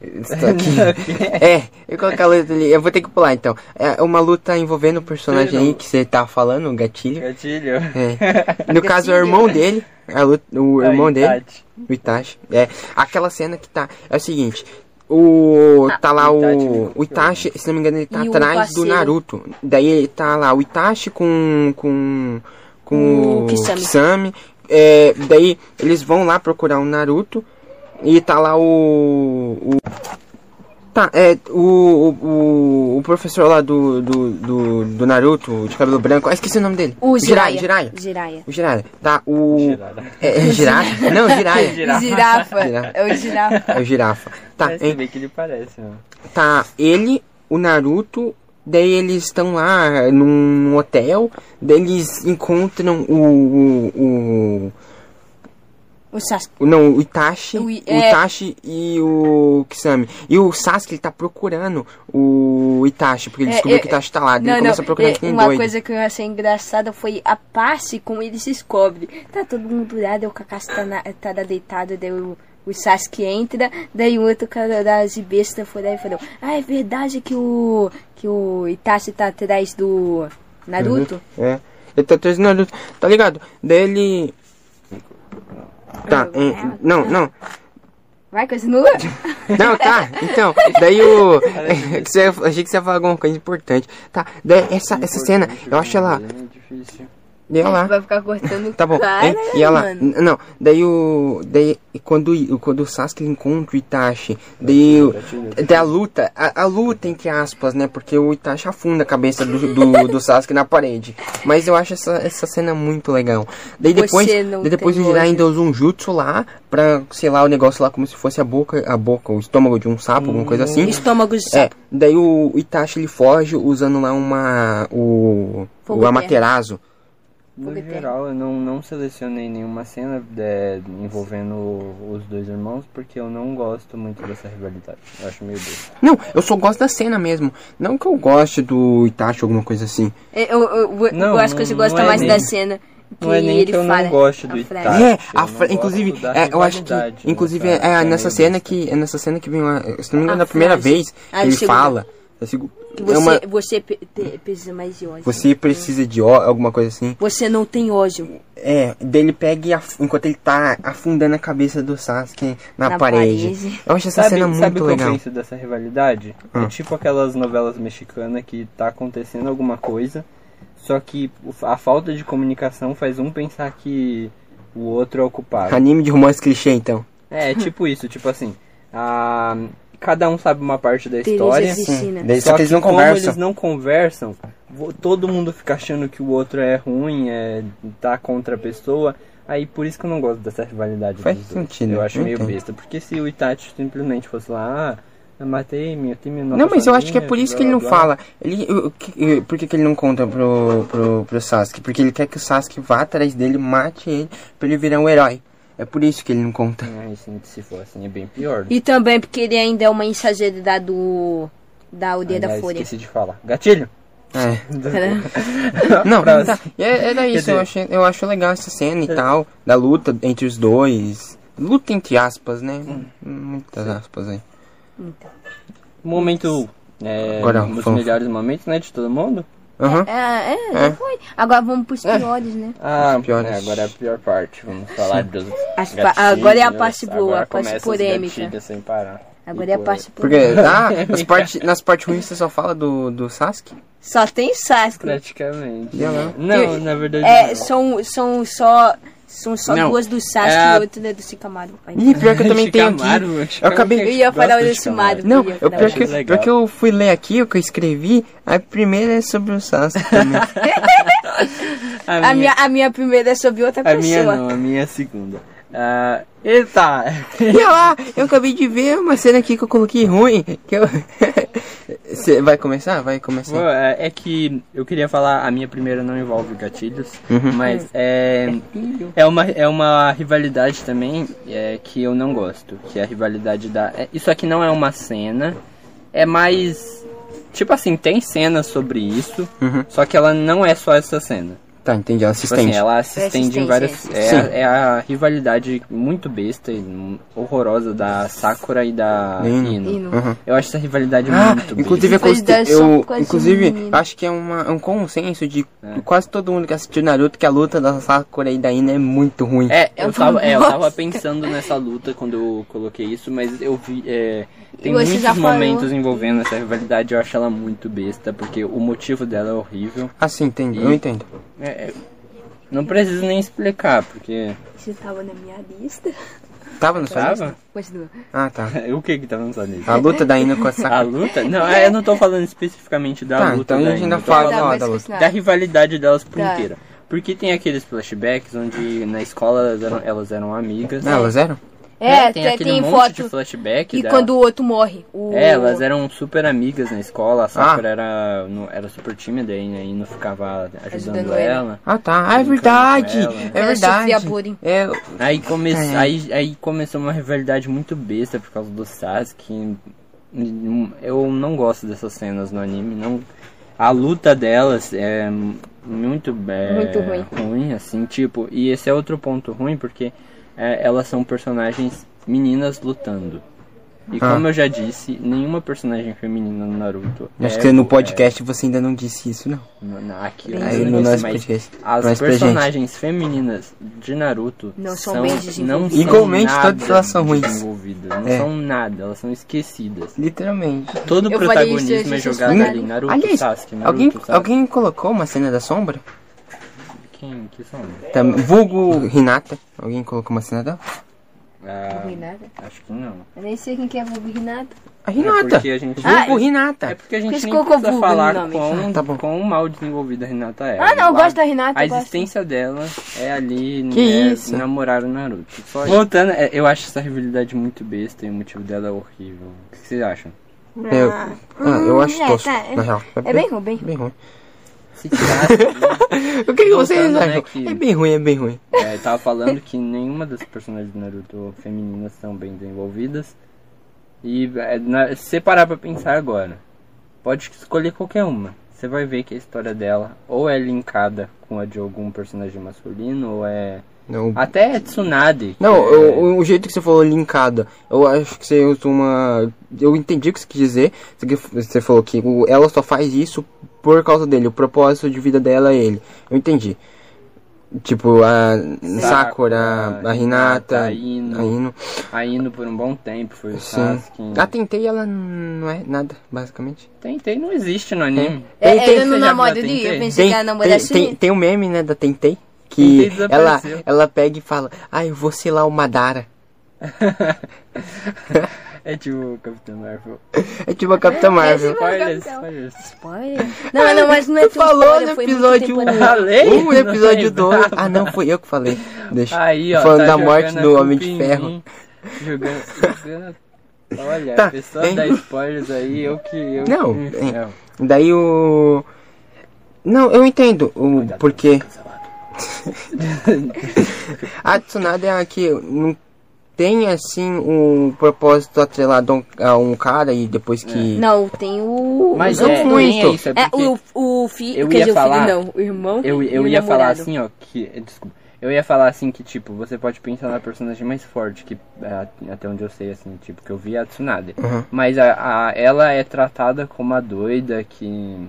Isso aqui. é, eu colocar a Lee. Eu vou ter que pular então. É uma luta envolvendo o personagem aí que você tá falando, o gatilho. Gatilho. É. No caso, é o irmão dele. A luta, o irmão Aí, dele. O Itachi. É, aquela cena que tá. É o seguinte. O. Tá lá o o. Itachi, se não me engano, ele tá E atrás do. Naruto. Daí ele tá lá, o Itachi com. com. com O Kisame. Kisame. É, daí eles vão lá procurar o Naruto. E tá lá o. o Tá, é, o, o, o, professor lá do, do, do, do Naruto, de cabelo branco, ah, esqueci o nome dele. O Jiraiya. Jiraiya. Jiraiya. O Jiraiya. Tá, o... É, é Jiraiya? Não, Jiraiya. Girafa. Girafa. Girafa. É o girafa. É o girafa. Tá, É, você hein, vê que ele parece, ó. tá ele, o Naruto, daí eles estão lá num hotel, daí eles encontram o, o, o, O Sasuke. o- não, o Itachi, O o, I- é. Itachi e o Kisame. E o Sasuke, ele tá procurando o Itachi, porque ele É, descobriu é, que o Itachi tá lá, Não, ele não. começa a procurar é, que nem uma doido. coisa que eu achei engraçada foi a parte como ele se descobre. Tá todo mundo lá, daí o Kakashi tá, na, tá deitado, daí o, o Sasuke entra, daí o outro cara da de besta foi lá e falou: Ah, é verdade que o, que o Itachi tá atrás do Naruto? É. Ele tá atrás do Naruto, tá ligado? Daí ele... Tá, não, não. Vai, continua? Não, tá, então, daí o. achei que você ia falar alguma coisa importante. Tá, daí essa, essa cena, eu acho ela. É difícil. Daí ela. Vai ficar cortando Tá bom, cara, hein? E ela. mano. Não, daí o. Daí quando, o- quando o Sasuke encontra o Itachi, daí, o- daí a luta, a, a luta entre aspas, né? Porque o Itachi afunda a cabeça do, do, do Sasuke na parede. Mas eu acho essa, essa cena muito legal. Daí depois, daí depois nojo. ainda usa um jutsu lá pra, sei lá, o negócio lá como se fosse a boca, a boca, o estômago de um sapo, alguma coisa assim. Estômago de É, sapo. daí o Itachi ele foge usando lá uma. o. Fogo o Amaterasu. No geral, eu não, não selecionei nenhuma cena é, envolvendo os dois irmãos, porque eu não gosto muito dessa rivalidade. Eu acho meio besta. Não, eu só gosto da cena mesmo. Não que eu goste do Itachi ou alguma coisa assim. É, Eu, eu, eu, Não, eu acho que você gosta é mais nem- da cena. Que Não é nem ele que eu fala não gosto do. Itachi. é, fra- inclusive, é, eu acho que. Inclusive, nessa- é, é nessa cena que. É nessa cena que vem uma. Se não me engano, A a primeira vez que Ah, ele segunda. fala. É Que é você, uma- você precisa mais de ódio. você precisa de ó, alguma coisa assim. Você não tem ódio. É, dele pega e af- enquanto ele tá afundando a cabeça do Sasuke na, Na parede. parede. Eu acho essa Sabe, cena sabe muito o que legal. eu penso dessa rivalidade? Hum. É tipo aquelas novelas mexicanas que tá acontecendo alguma coisa, só que a falta de comunicação faz um pensar que o outro é o culpado. Anime de romance clichê, então. É, tipo isso, tipo assim, a, cada um sabe uma parte da história. Daí- só Só que eles não como conversam. eles não conversam, todo mundo fica achando que o outro é ruim, é tá contra a pessoa. Aí por isso que eu não gosto dessa rivalidade Faz dos dois. sentido, Eu acho eu meio besta, porque se o Itachi simplesmente fosse lá, ah, Eu matei, minha time Não, mas eu acho que é por isso que ele não fala. Ele, o que- por que, que ele não conta pro, pro, pro Sasuke? Porque ele quer que o Sasuke vá atrás dele, mate ele, pra ele virar um herói. É por isso que ele não conta. É, se, se for assim é bem pior. E também porque ele ainda é uma mensageira da do. Da aldeia da Aliás, Fúria. esqueci de falar. Gatilho! É. Né? Não, tá. É- Era isso, dizer- eu, achei, eu acho legal essa cena e tal, da luta entre os dois. Luta entre aspas, né? Muitas aspas aí. Momento. É, Agora, um dos melhores momentos, né? De todo mundo. Aham. É, é, já É. foi. Agora vamos pros piores, né? Ah, Piores. é, agora é a pior parte. Vamos falar dos. Gatilhos. agora é a parte boa, Agora a parte polêmica. sem parar. Agora é a E, parte Porque, polêmica. ah, nas partes nas partes ruins você só fala do, do Sasuke? Só tem Sasuke. Praticamente. Eu não. Não, na verdade. É, não. são, são só. São só Não, duas do Sasuke é a- e outra é do Shikamaru. Vai. Ih, pior que eu também tenho aqui. Eu acabei- que Eu ia falar o de Shikamaru. Não, Eu ia eu, falar pior, que, legal. pior que eu fui ler aqui o que eu escrevi, a primeira é sobre o Sasuke também. A minha, a minha primeira é sobre outra A pessoa. minha não, a minha é a segunda. Ah, eita! e olha lá, eu acabei de ver uma cena aqui que eu coloquei ruim. Que eu... Você vai começar? Vai começar. Bom, é é que eu queria falar, a minha primeira não envolve gatilhos, Uhum. mas é, é, uma, é uma rivalidade também é, que eu não gosto, que é a rivalidade da... é- isso aqui não é uma cena, é mais... Tipo assim, tem cenas sobre isso, Uhum. só que ela não é só essa cena. Tá, entendi. Ela se Tipo assim, estende. ela se É estende em várias. é. É, é a rivalidade muito besta e horrorosa da Sakura e da Ino. Ino. Ino. Uhum. Eu acho essa rivalidade Ah, muito inclusive, eu, besta. Rivalidade só eu de inclusive acho que é uma, um consenso de É. quase todo mundo que assistiu Naruto que a luta da Sakura e da Ina é muito ruim. É, É um eu tava, é, eu tava pensando nessa luta quando eu coloquei isso, mas eu vi. é, tem você muitos momentos envolvendo essa rivalidade, eu acho ela muito besta, porque o motivo dela é horrível. Assim, entendi. E- Eu entendo. É, é, não preciso nem explicar, porque. Isso tava na minha lista. Tava no sua lista? Continua. Ah, tá. o que que tava na sua lista? A luta da Ina com a A Sakura. luta? Não, é, eu não tô falando especificamente da Tá, luta. então a da gente ainda fala falando da- da luta. da rivalidade delas por Tá. inteira. Porque tem aqueles flashbacks onde na escola elas eram, elas eram amigas. Não, elas eram? É, tem tem, aquele tem monte de foto. flashback. E da- quando o outro morre. O... É, elas eram super amigas na escola, a Ah. Sakura era, no- era super tímida e aí não ficava ajudando, Ajudando ela. Ah, tá. Ah, é verdade. ela. É verdade. É, Aí, come... É. aí, aí começou uma rivalidade muito besta por causa do Sasuke. Eu não gosto dessas cenas no anime. Não... A luta delas é muito, é, Muito ruim. ruim, assim, tipo. E esse é outro ponto ruim porque é, elas são personagens meninas lutando. E Ah. como eu já disse, nenhuma personagem feminina no Naruto. acho é que no podcast você ainda não disse isso, não. é- no- na- aqui Aí não no disse, nosso mas podcast. as Mas personagens femininas de Naruto Não são são não são Igualmente, nada todas elas são ruins. desenvolvidas, Não É. são nada, elas são esquecidas. Literalmente. Todo o Eu falei isso, protagonismo é jogado ali. Naruto, Aliás, Sasuke, Naruto, Alguém, Sasuke. alguém colocou uma cena da sombra? Quem? Que são? Tá, vulgo Hinata. Alguém colocou uma cena dela? Ah, Renata? acho que não. Eu nem sei quem que é Vulgo Renata. A É Hinata. porque a gente... Ah, vulgo Hinata. É porque a gente isso nem precisa vulgo falar no quão, Ah, tá quão mal desenvolvida a Renata é. Ah, não, eu A- gosto da Renata. A eu gosto. existência dela é ali Que é, isso? namorar o Naruto. Só Voltando, é, eu acho essa rivalidade muito besta e o motivo dela é horrível. O que vocês acham? Eu, ah, eu acho é, tosco, tá, é- na real. É bem bem ruim. bem ruim. Se tirasse, O que, que vocês Voltando, né, acham? que- É bem ruim, é bem ruim. é, eu tava falando que nenhuma das personagens do Naruto femininas são bem desenvolvidas. E é, na, se você parar pra pensar agora, pode escolher qualquer uma. Você vai ver que a história dela ou é linkada com a de algum personagem masculino, ou é. Não, Até é Tsunade. que não é- o, o jeito que você falou linkada, eu acho que você usou uma. Eu entendi o que você quis dizer. Você falou que ela só faz isso por causa dele, o propósito de vida dela é ele. Eu entendi. Tipo, a Sakura, a Hinata, a a Ino. Ino. A Ino por um bom tempo foi o Sim. Sasuke. A Tentei, ela não é nada, basicamente. Tentei não existe no anime. É, tem- ela não a dele, eu Tentei? pensei Tem, que tem um meme, né, da Tentei. Que ela, ela pega e fala, ah, eu vou selar o Madara. É tipo o Capitão Marvel. É tipo a Capitã Marvel. Spoilers, Capitão. spoilers. Spoiler? Não, não, mas não é Tu falou spoiler, no episódio temporada. Falei? Um, episódio Não 2. lembrava. Ah, não, foi eu que falei. Deixa. Aí, ó. Falando tá da morte do Homem de Ferro. Jogando, jogando Olha, Tá, a pessoa hein? dá spoilers aí, eu que. Eu Não, que... Daí o. Não, eu entendo o porquê. A Tsunade é a que não tem assim um propósito atrelado a um cara e depois que. Não, tem o. Mas Não é, muito. é isso, é É, o, o filho. eu Quer ia dizer, falar- o filho não, o irmão. eu, eu o ia falar assim, ó, que. Desculpa. Eu ia falar assim que, tipo, você pode pensar na personagem mais forte, que é, até onde eu sei, assim, tipo, que eu vi é a Tsunade. Uhum. Mas a, a- ela é tratada como a doida que.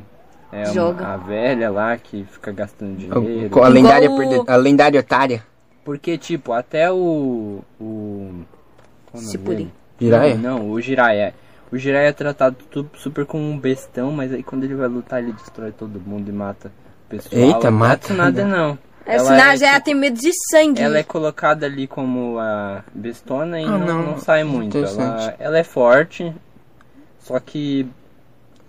É uma- Joga. a velha lá que fica gastando dinheiro. Com a lendária, o- a lendária otária. Porque, tipo, até o. O. qual é? Jiraiya? Não, o Jiraiya. O Jiraiya é tratado super como um bestão, mas aí quando ele vai lutar ele destrói todo mundo e mata o pessoal. Eita, A mata. Tsunade não. Essa Ela é, Naja ela tem medo de sangue. ela é colocada ali como a bestona e Ah, não, não. não sai muito. Ela, ela é forte, só que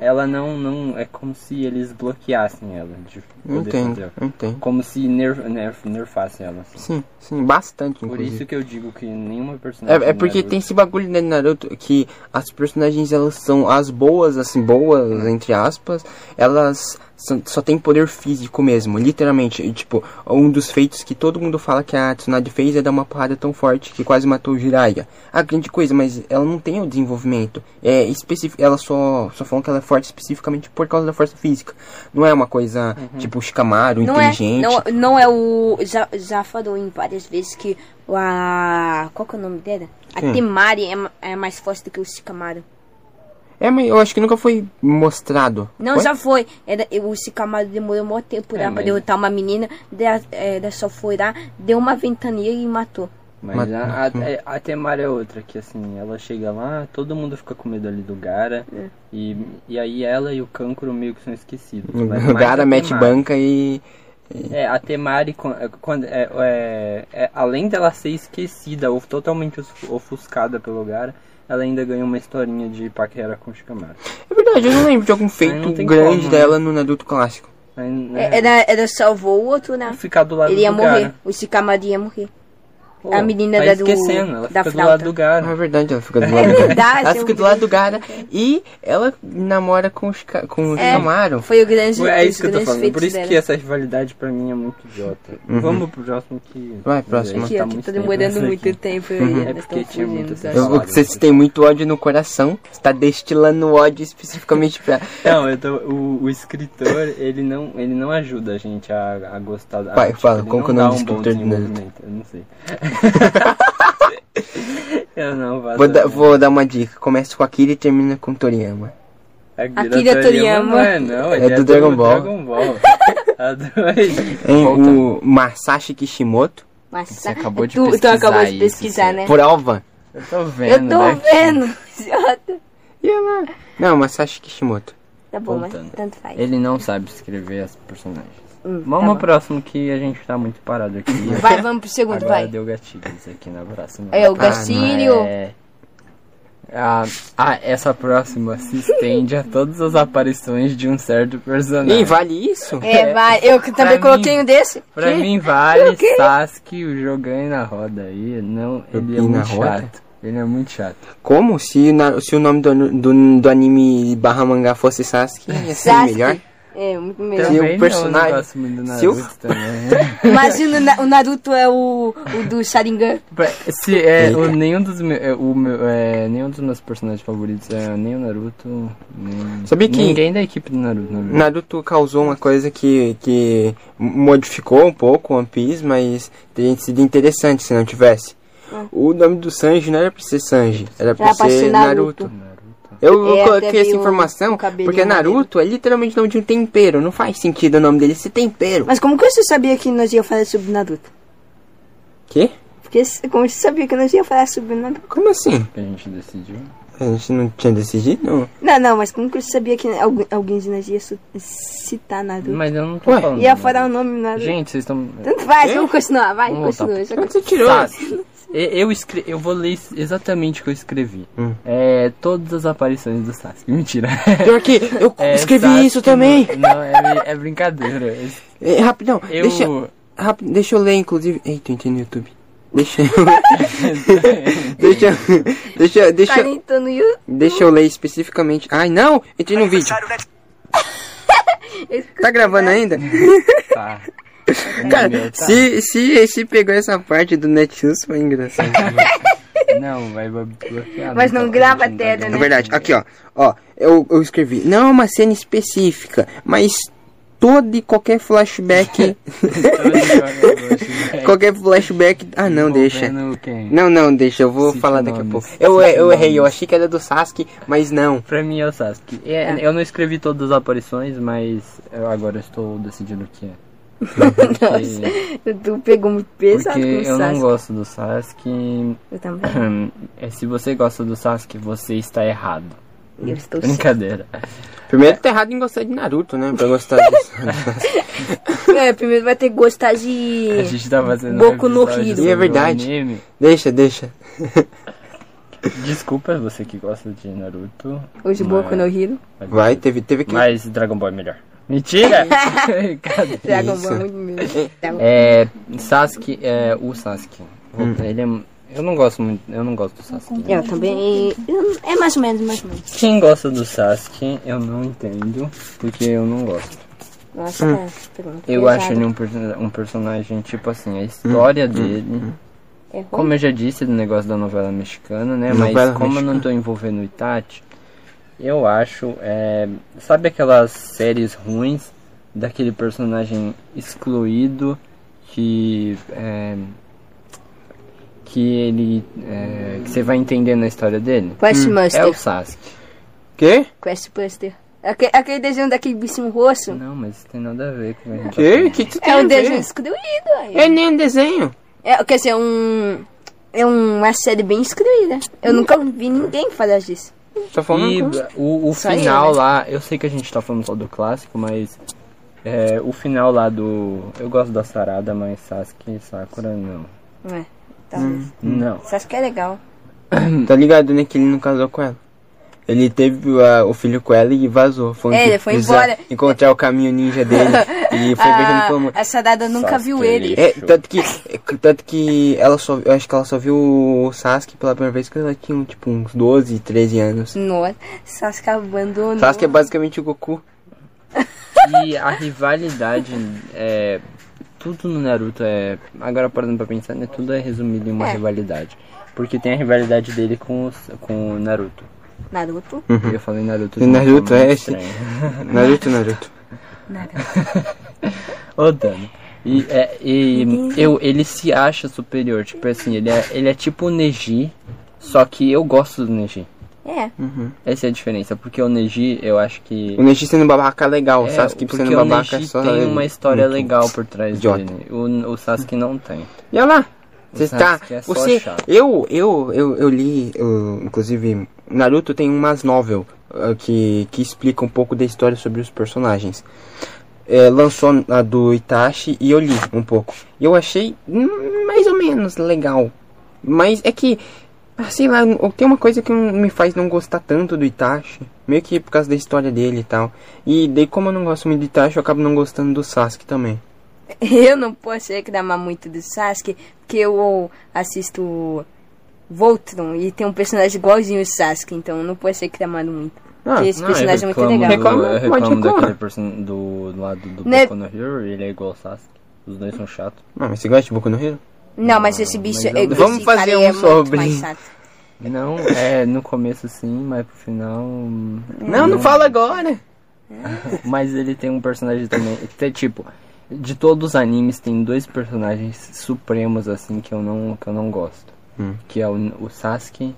ela não, não. É como se eles bloqueassem ela de entendo, fazer. entendo. Como se nerf, nerf, nerfassem ela. assim. Sim, sim, bastante, Por inclusive. isso que eu digo que nenhuma personagem. É, é porque Naruto- tem esse bagulho né, de Naruto que as personagens elas são as boas, assim, boas, entre aspas, elas só tem poder físico mesmo, literalmente. E, tipo, um dos feitos que todo mundo fala que a Tsunade fez é dar uma porrada tão forte que quase matou o Jiraiya. A grande coisa, mas ela não tem o desenvolvimento. É específico, ela só, só falam que ela é forte especificamente por causa da força física. Não é uma coisa tipo o Shikamaru, Não é, inteligente. não, não é o. Já, já falou em várias vezes que a. Qual que é o nome dela? A? Temari é, é mais forte do que o Shikamaru. É, mas eu acho que nunca foi mostrado. Não, Foi? já foi. Era, o Shikamaru demorou um tempo É, lá pra mas- derrotar uma menina. Ela, ela só foi lá, deu uma ventania e matou. Mas Mas- a, a, a Temari é outra, que assim, ela chega lá, todo mundo fica com medo ali do Gara. É. E, e aí ela e o Kankuro meio que são esquecidos. O Mas Gara mete banca e. É, a Temari, quan- é, quando, é, é, é, além dela ser esquecida ou totalmente ofus- ofuscada pelo Gara, ela ainda ganha uma historinha de paquera com o Shikamaru. É verdade, eu não lembro de algum feito grande como, né? dela no Naruto clássico. Aí, né, Ela, ela salvou o outro, né? ficar do lado Ele ia do morrer. O Shikamaru ia morrer. Pô, A menina tá da do- esquecendo, ela da fica do flauta. lado do Ah, é Gara. verdade, ela fica do lado do Gara. verdade, Ela fica do lado do Gara e ela namora com o, Shika, com o É. Shikamaru. Foi o grande. É os isso que eu tô falando, por isso dela. que essa rivalidade pra mim é muito idiota. Vamos pro próximo que. Uhum. Vai, próximo. Aqui, Tá tá tempo demorando muito aqui. tempo. Uhum. E É porque tinha muito Falaram, Você tem muito ódio no coração, está destilando ódio especificamente pra. Não, eu tô, o, o escritor, ele não, ele não ajuda a gente a, a gostar da tipo, fala, não que é o nome do escritor do Naruto? Eu não sei. eu não faço. Vou, dar- vou dar uma dica: começa com Akira e termina com Toriyama. Akira, Akira Toriyama. Não é, não, ele É do Dragon Ball. Dragon Ball. Volta. o Masashi Kishimoto, Você acabou de tu, tu pesquisar acabou de isso, pesquisar, você- né? prova. Eu tô Eu vendo. tô daqui. vendo. idiota. Não, Masashi Kishimoto. Tá bom, mas Voltando. tanto faz. Ele não sabe escrever as personagens. Hum, Vamos tá ao bom. próximo que a gente tá muito parado aqui. Vai, vamos pro segundo, Agora vai. deu gatilhos aqui na próxima. É o Ah, Gastilho. É... Ah, ah, essa próxima se estende a todas as aparições de um certo personagem. Ih, vale isso? É, vai. Eu que também Pra coloquei mim- um desse. Pra Que? mim vale Sasuke, o jogando na roda aí. Não, ele é muito roda? chato. Ele é muito chato. Como? Se, na- se o nome do, do, do anime barra mangá fosse Sasuke, ia ser Sasuke. melhor. É, muito melhor. Se o Também personagem- não, eu não gosto muito do se o- Naruto também. Imagina o Na- o Naruto é o, o do Sharingan. Se é, Eita. o, nenhum, dos me- é, o meu, é, nenhum dos meus personagens favoritos é nem o Naruto, nem Sabia que- ninguém da equipe do Naruto. Na verdade. Naruto causou uma coisa que, que modificou um pouco o One Piece, mas teria sido interessante se não tivesse. O nome do Sanji não era pra ser Sanji, era pra Era pra ser ser Naruto. Naruto. Eu, eu É, coloquei essa informação cabelinho porque Naruto é literalmente o nome de um tempero. Não faz sentido o nome dele ser tempero. Mas como que você sabia que nós ia falar sobre Naruto? Quê? Porque como você sabia que nós ia falar sobre Naruto? Como assim? Que a gente decidiu. A gente não tinha decidido? Não. Não, não, mas como que você sabia que alguém, alguém de nós ia citar Naruto? Mas eu não tô Ué, falando. Ia falar o nome Naruto. Gente, vocês estão. Tanto faz, vamos continuar, vai, Vamos continua. Onde você tirou? Eu, escre... eu vou ler exatamente o que eu escrevi. Hum. É, todas as aparições do Sasuke. Mentira. Pior que eu É, escrevi Sasuke isso também. Não, não, é, é brincadeira. É, rapidão, Eu. deixa, rápido, deixa eu ler, inclusive. Eita, eu entrei no YouTube. Deixa eu. deixa eu. Deixa, eu- deixa, eu- no YouTube. deixa eu ler especificamente. Ai, não! Entrei no vídeo. Tá gravando ainda? Tá. Cara, Meu, tá. se, se, se pegou essa parte do Netshoes foi engraçado. Não, vai bloquear. Mas não tá- grava a a tá tela, É né? verdade. Aqui, ó. Ó, eu, eu escrevi. Não é uma cena específica, mas todo e qualquer flashback. qualquer flashback. Ah, não, deixa. Não, não, deixa, eu vou Cite falar daqui a nomes. pouco. Eu, Cite eu errei, eu achei que era do Sasuke, mas não. Pra mim é o Sasuke. É, Eu não escrevi todas as aparições, mas eu agora estou decidindo o que é. Porque, Tu pegou muito pesado porque com o eu não Sasuke. gosto do Sasuke. Eu também. É, Se você gosta do Sasuke, você está errado. Eu estou certo. Brincadeira. Primeiro tá errado em gostar de Naruto, né? Pra gostar disso. É, primeiro vai ter que gostar A de. gente tá fazendo Boku um no Hero. é verdade. anime. deixa, deixa. Desculpa você que gosta de Naruto. Hoje Boku no Hero. Vai, teve, teve que. Mas Dragon Ball é melhor. Mentira! Cadê? Dragon Isso. Ball é muito mesmo. É. Sasuke é o Sasuke. Hum. Ele é. Eu não gosto muito. Eu não gosto do Sasuke. Eu também. É mais ou menos, mais ou menos. Quem gosta do Sasuke, eu não entendo, porque eu não gosto. Nossa, Hum. pergunta Eu acho ele um, um personagem, tipo assim, a história Hum. dele. É ruim. Como eu já disse do negócio da novela mexicana, né? Novela Mas como eu não mexicana. tô envolvendo o Itachi, eu acho. É... Sabe aquelas séries ruins daquele personagem excluído que. É... Que ele. é, Que você vai entendendo a história dele? Questmaster. É o Sasuke. Quê? Questmaster. Aquele, aquele desenho daquele bichinho roxo. Não, mas isso tem nada a ver com Quê? falando. Que tu tem É um desenho excluído aí. É nem um desenho. É, quer dizer, um. É uma série bem excluída. Eu nunca vi ninguém falar disso. Tô falando. E o, o final né? lá, eu sei que a gente tá falando só do clássico, mas é, o final lá do. Eu gosto da Sarada, mas Sasuke e Sakura não. É, talvez. Hum. Não. Você acha que é legal? Tá ligado, né? Que ele não casou com ela. Ele teve ah, o filho com ela e vazou. Foi, É, ele foi embora. Encontrar o caminho ninja dele. e foi viajando pelo mundo. A Sarada nunca Sasuke viu ele. É, tanto que, tanto que ela só, eu acho que ela só viu o Sasuke pela primeira vez quando ela tinha tipo uns 12, 13 anos. Nossa, Sasuke abandonou. Sasuke é basicamente o Goku. E a rivalidade é. Tudo no Naruto é. Agora parando pra pensar, né? Tudo é resumido em uma É. rivalidade. Porque tem a rivalidade dele com, os, com o Naruto. Naruto. Eu falei Naruto. E uma Naruto, é esse. estranha. Naruto, Naruto. Ô, Dani. E, é, e eu, ele se acha superior. Tipo assim, ele é, ele é tipo o Neji, só que eu gosto do Neji. É. Essa é a diferença, porque o Neji, eu acho que. O Neji sendo babaca é legal, o É, Sasuke porque sendo o babaca é só. tem uma história muito legal por trás idiota. dele. O, o Sasuke não tem. E olha lá. O Você tá. Sasuke é Você. chato. Eu, eu, eu, eu li, eu, inclusive, Naruto tem umas novel ah, que, que explica um pouco da história sobre os personagens. É, lançou a do Itachi e eu li um pouco. Eu achei mais ou menos legal. Mas é que, ah, sei lá, tem uma coisa que me faz não gostar tanto do Itachi. Meio que por causa da história dele e tal. E daí, como eu não gosto muito do Itachi, eu acabo não gostando do Sasuke também. Eu não posso reclamar muito do Sasuke, porque eu assisto Voltron e tem um personagem igualzinho o Sasuke, então não posso reclamar muito. Ah, Porque esse Não, personagem é muito reclamo legal. Reclama, eu pode reclamo daquele person do, do lado do Né? Boku no Hero, ele é igual ao Sasuke. Os dois são chatos. Ah, mas você gosta de Boku no Hero? Não, mas esse bicho mas é, esse Vamos fazer é um muito sobre. mais chato. Não, é no começo sim, mas pro final. hum, Não, não fala agora. Mas ele tem um personagem também. Tem, tipo, de todos os animes tem dois personagens supremos assim que eu não, que eu não gosto. Hum. Que é o, o Sasuke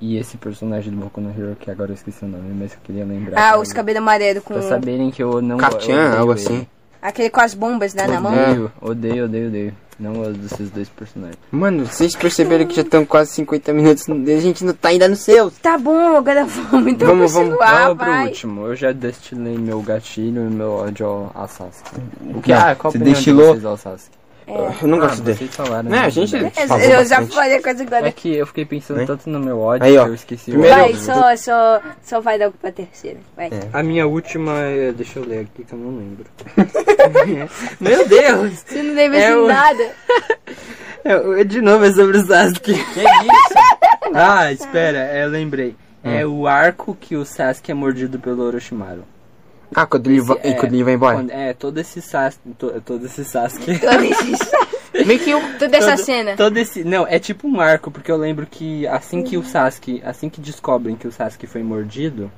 e esse personagem do Boku no Hero, que agora eu esqueci o nome, mas eu queria lembrar. Ah, os cabelos amarelos com. Pra saberem que eu não odeio algo ele. assim. Aquele com as bombas né, na mão. Odeio, odeio, odeio, odeio. Não gosto desses dois personagens. Mano, vocês perceberam que já estão quase 50 minutos e a gente não tá ainda no seu. Tá bom, agora vamos então Vamos, vamos. continuar, Vamos pro último. Eu já destilei meu gatilho e meu ódio ao- a Sasuke. O que? Não, ah, qual você destilou- de vocês ao Sasuke? Eu não Ah, gosto dele. vocês falaram. Né, né, a gente- Falou eu já falei a coisa agora. É que eu fiquei pensando Né? tanto no meu ódio Aí, ó. que eu esqueci Primeiro- o Vai, só, só, só vai logo pra terceira. Vai. É. A minha última é. Deixa eu ler aqui que eu não lembro. Meu Deus! Você não deve É assim o- nada. É, de novo é sobre o Sasuke. Que isso? Ah, espera, é, eu lembrei. É o arco que o Sasuke é mordido pelo Orochimaru. Ah, quando ele, va- É, quando ele vai embora. quando- é, todo esse Sasuke. to- todo esse Sasuke. Todo esse- Meio que. Toda essa todo, cena. Todo esse. Não, é tipo um arco, porque eu lembro que assim que o Sasuke. Assim que descobrem que o Sasuke foi mordido.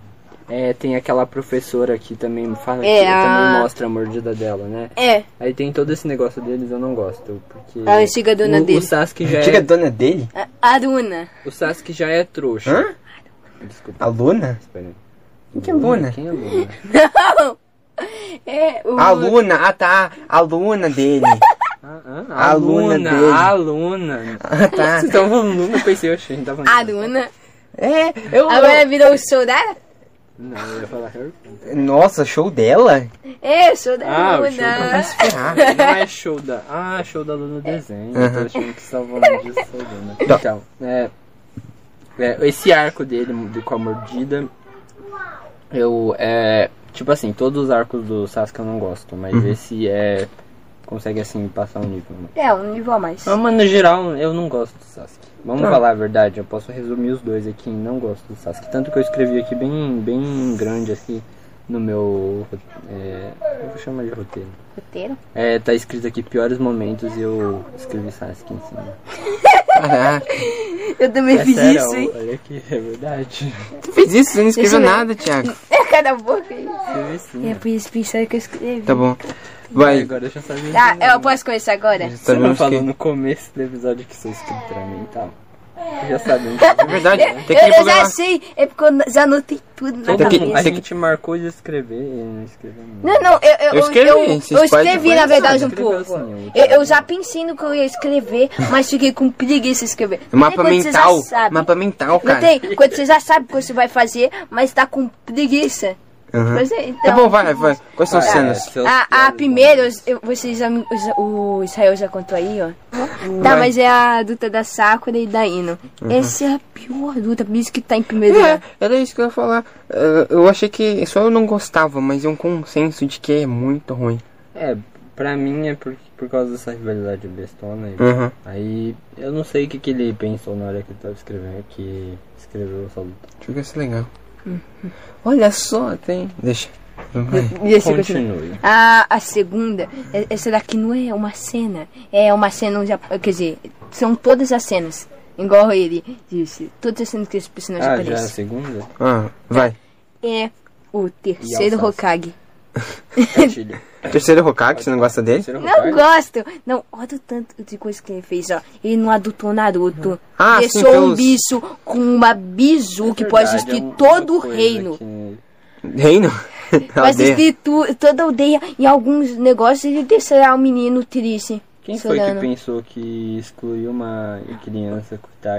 É, tem aquela professora que também fala É, que a- também mostra a mordida dela, né? É, Aí tem todo esse negócio deles, eu não gosto. Porque. a antiga dona o, dele. O Sasuke já a é. dona dele? A Aruna. O Sasuke já é trouxa. Hã? Desculpa. A Luna? Espera aí. Quem que é Luna? Quem é Luna? Não! É, o... A Luna, ah tá, a Luna dele. Ah, ah, A Luna Luna, dele. a Luna. Ah tá. Vocês estavam falando Luna, eu pensei, oxe, a gente tava falando. Aruna. É, eu... Agora virou o show dela? Não, eu ia falar Harry Potter. Nossa, show dela? É, show da Ah, o show Luna. Vai ferrar. Não é show da. Ah, show da Luna desenho. Eu tô achando que tava falando disso da Luna. Então, é, é, Esse arco dele de, com a mordida. Eu. É. Tipo assim, todos os arcos do Sasuke eu não gosto, mas esse é. Consegue assim passar um nível. né? É, um nível a mais. Mas, mas no geral eu não gosto do Sasuke. Vamos Tá. falar a verdade, eu posso resumir os dois aqui. Não gosto do Sasuke. Tanto que eu escrevi aqui bem, bem grande assim no meu. É, eu vou chamar de roteiro. Roteiro. É, tá escrito aqui piores momentos e eu escrevi Sasuke em cima. Caraca. Eu também É fiz sério, isso, hein? olha aqui, é verdade. Tu fez isso? Você não escreveu Isso nada, Thiago. É cada boca aí. Escrevi sim. É por isso pensaram que eu escrevi. Tá bom. Vai, Vai. agora deixa eu saber. Tá, eu posso começar agora? Você não falou que- no começo do episódio que sou experimental. Já sabemos. É verdade, tem que Eu, eu já sei, é porque eu já anotei tudo na Tem que- cabeça. a gente marcou de escrever e não escreveu Não, não, eu, eu, Eu escrevi, eu, eu escrevi na verdade um pouco. assim, Eu, eu já pensei no que eu ia escrever, mas fiquei com preguiça de escrever. Mapa mental. sabe. Mapa mental, Não cara. tem, quando você já sabe o que você vai fazer, mas tá com preguiça. Uhum. Pois é, então, Tá bom, vai, vai. Quais são as Ah, cenas? é, A, a primeira, os- eu- vocês já, me- os- o Israel já contou aí, ó. Tá, Vai. mas é a luta da Sakura e da Ino. Essa é a pior luta, por isso que tá em primeiro É, lugar. era isso que eu ia falar. Eh, Eu achei que só eu não gostava, mas é um consenso de que é muito ruim. É, pra mim é por, por causa dessa rivalidade bestona. Uhum. Aí eu não sei o que, que ele pensou na hora que ele tava escrevendo, que escreveu essa luta. Deixa eu ver se é legal. Olha só, tem. Deixa. E continua. Continue. A, a segunda, é- essa daqui não é uma cena, é uma cena, já, quer dizer, são todas as cenas. Igual ele disse, todas as cenas que esse personagem Ah, já a aparece. segunda? Ah, vai. É o terceiro? Hokage. Terceiro Hokage, você não gosta dele? Não gosto. Não, olha o tanto de coisa que ele fez, ó. Ele não adotou Naruto. Ah, Deixou sim, um pelos- bicho com uma bizu que pode existir é todo o reino. que- Reino? Aldeia. existir tu, toda a aldeia. Em alguns negócios ele deixará o menino triste. Quem foi que chorando. pensou que excluiu uma criança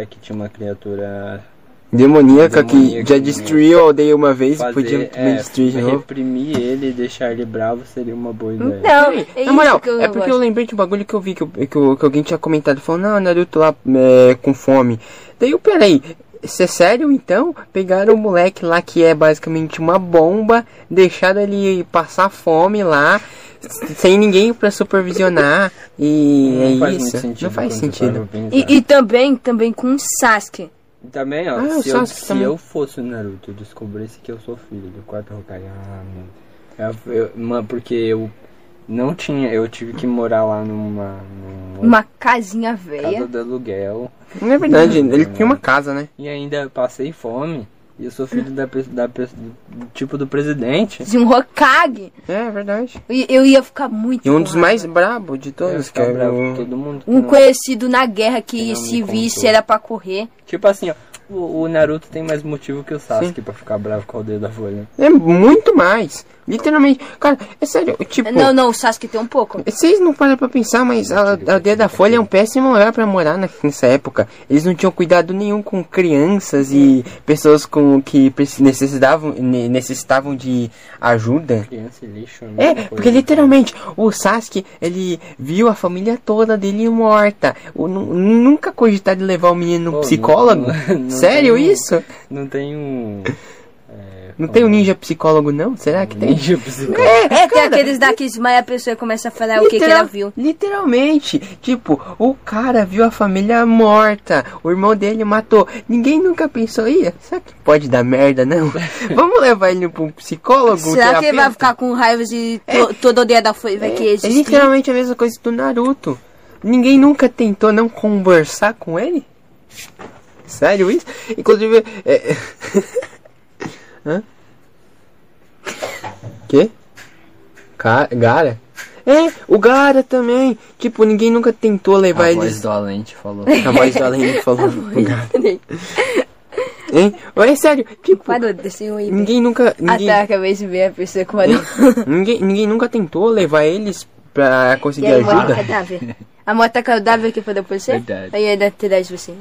que tinha uma criatura Demoníaca que já destruiu a aldeia uma vez e fazer, podia também é, destruir de novo. reprimir ele e deixar ele bravo seria uma boa ideia. Então, é Na moral, eu é porque eu gosto. lembrei de um bagulho que eu vi que, eu- que, eu- que alguém tinha comentado, falando, não, Naruto lá é, com fome. Daí eu, peraí, isso é sério então? Pegaram o moleque lá que é basicamente uma bomba, deixaram ele passar fome lá, sem ninguém pra supervisionar, e Não é faz muito isso. sentido Não faz sentido. para. E, e também, também com o Sasuke. Também, ó, Ah, se, eu, se também. eu fosse o Naruto e descobrisse que eu sou filho do quarto Hokage, ah, mano. Eu, eu- mano, porque eu não tinha, eu tive que morar lá numa, numa Uma casinha casa velha. de aluguel Não é verdade, ele tinha uma casa, né? e ainda passei fome. E eu sou filho da, da, do tipo do presidente. De um Hokage. É verdade. E Eu ia ficar muito. E um dos mais brabos de Eu ia todos, que é bravo todo mundo. que Um não- conhecido na guerra que não se visse era pra correr. Tipo assim, ó, o, o Naruto tem mais motivo que o Sasuke pra ficar bravo com o dedo da folha. É muito mais. Literalmente. Cara, é sério, tipo... Não, não, o Sasuke tem um pouco. Vocês não param pra pensar, mas a a aldeia da Folha é um péssimo lugar pra morar na- nessa época. Eles não tinham cuidado nenhum com crianças e pessoas com que necessitavam, ne- necessitavam de ajuda. Criança e lixo. a É, porque literalmente o Sasuke, ele viu a família toda dele morta. O, nu- nunca cogitar de levar o menino no Pô, psicólogo? não- não Sério tem um- isso? Não tem um. é, Não tem um ninja psicólogo, não? Será que tem? Ninja psicólogo. É, tem aqueles daqui que desmaia a pessoa e começa a falar o que, que ela viu. Literalmente. Tipo, o cara viu a família morta. O irmão dele matou. Ninguém nunca pensou, ia, será que pode dar merda, não? Vamos levar ele pra um psicólogo? um Será que ele vai ficar com raiva de to, todo dia da foi vai É existir? literalmente a mesma coisa do Naruto. Ninguém nunca tentou não conversar com ele? Sério isso? Inclusive. É... Hã? Que? Ca- Gara? É, o Gara também. Tipo, ninguém nunca tentou levar A eles. voz do Alente falou. A voz do Além falou. o Gara. Hein? É sério, tipo, aí. ninguém nunca. Ninguém, Até acabei de ver a pessoa com ninguém, ninguém nunca tentou levar eles pra E conseguir aí, mata ajuda. cadáver. A moto cadáver que falou por você? Verdade. Aí ainda terás você.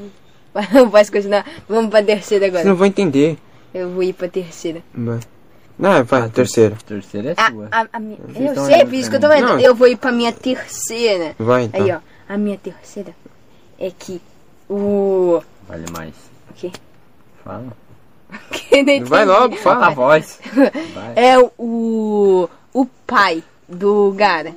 Vai continuar. Vamos pra terceira agora. não vão entender. Eu vou ir pra terceira. Vai. Ah, vai, terceiro. Terceira é A, sua. a, a minha, eu sei, olhando por isso que eu tô vendo. Não. Eu vou ir pra minha terceira. Vai, então. Aí, ó. A minha terceira é que o. Vale mais. O quê? Fala. Vai logo, Falta a fala. voz. Vai. É o. O pai do Gara.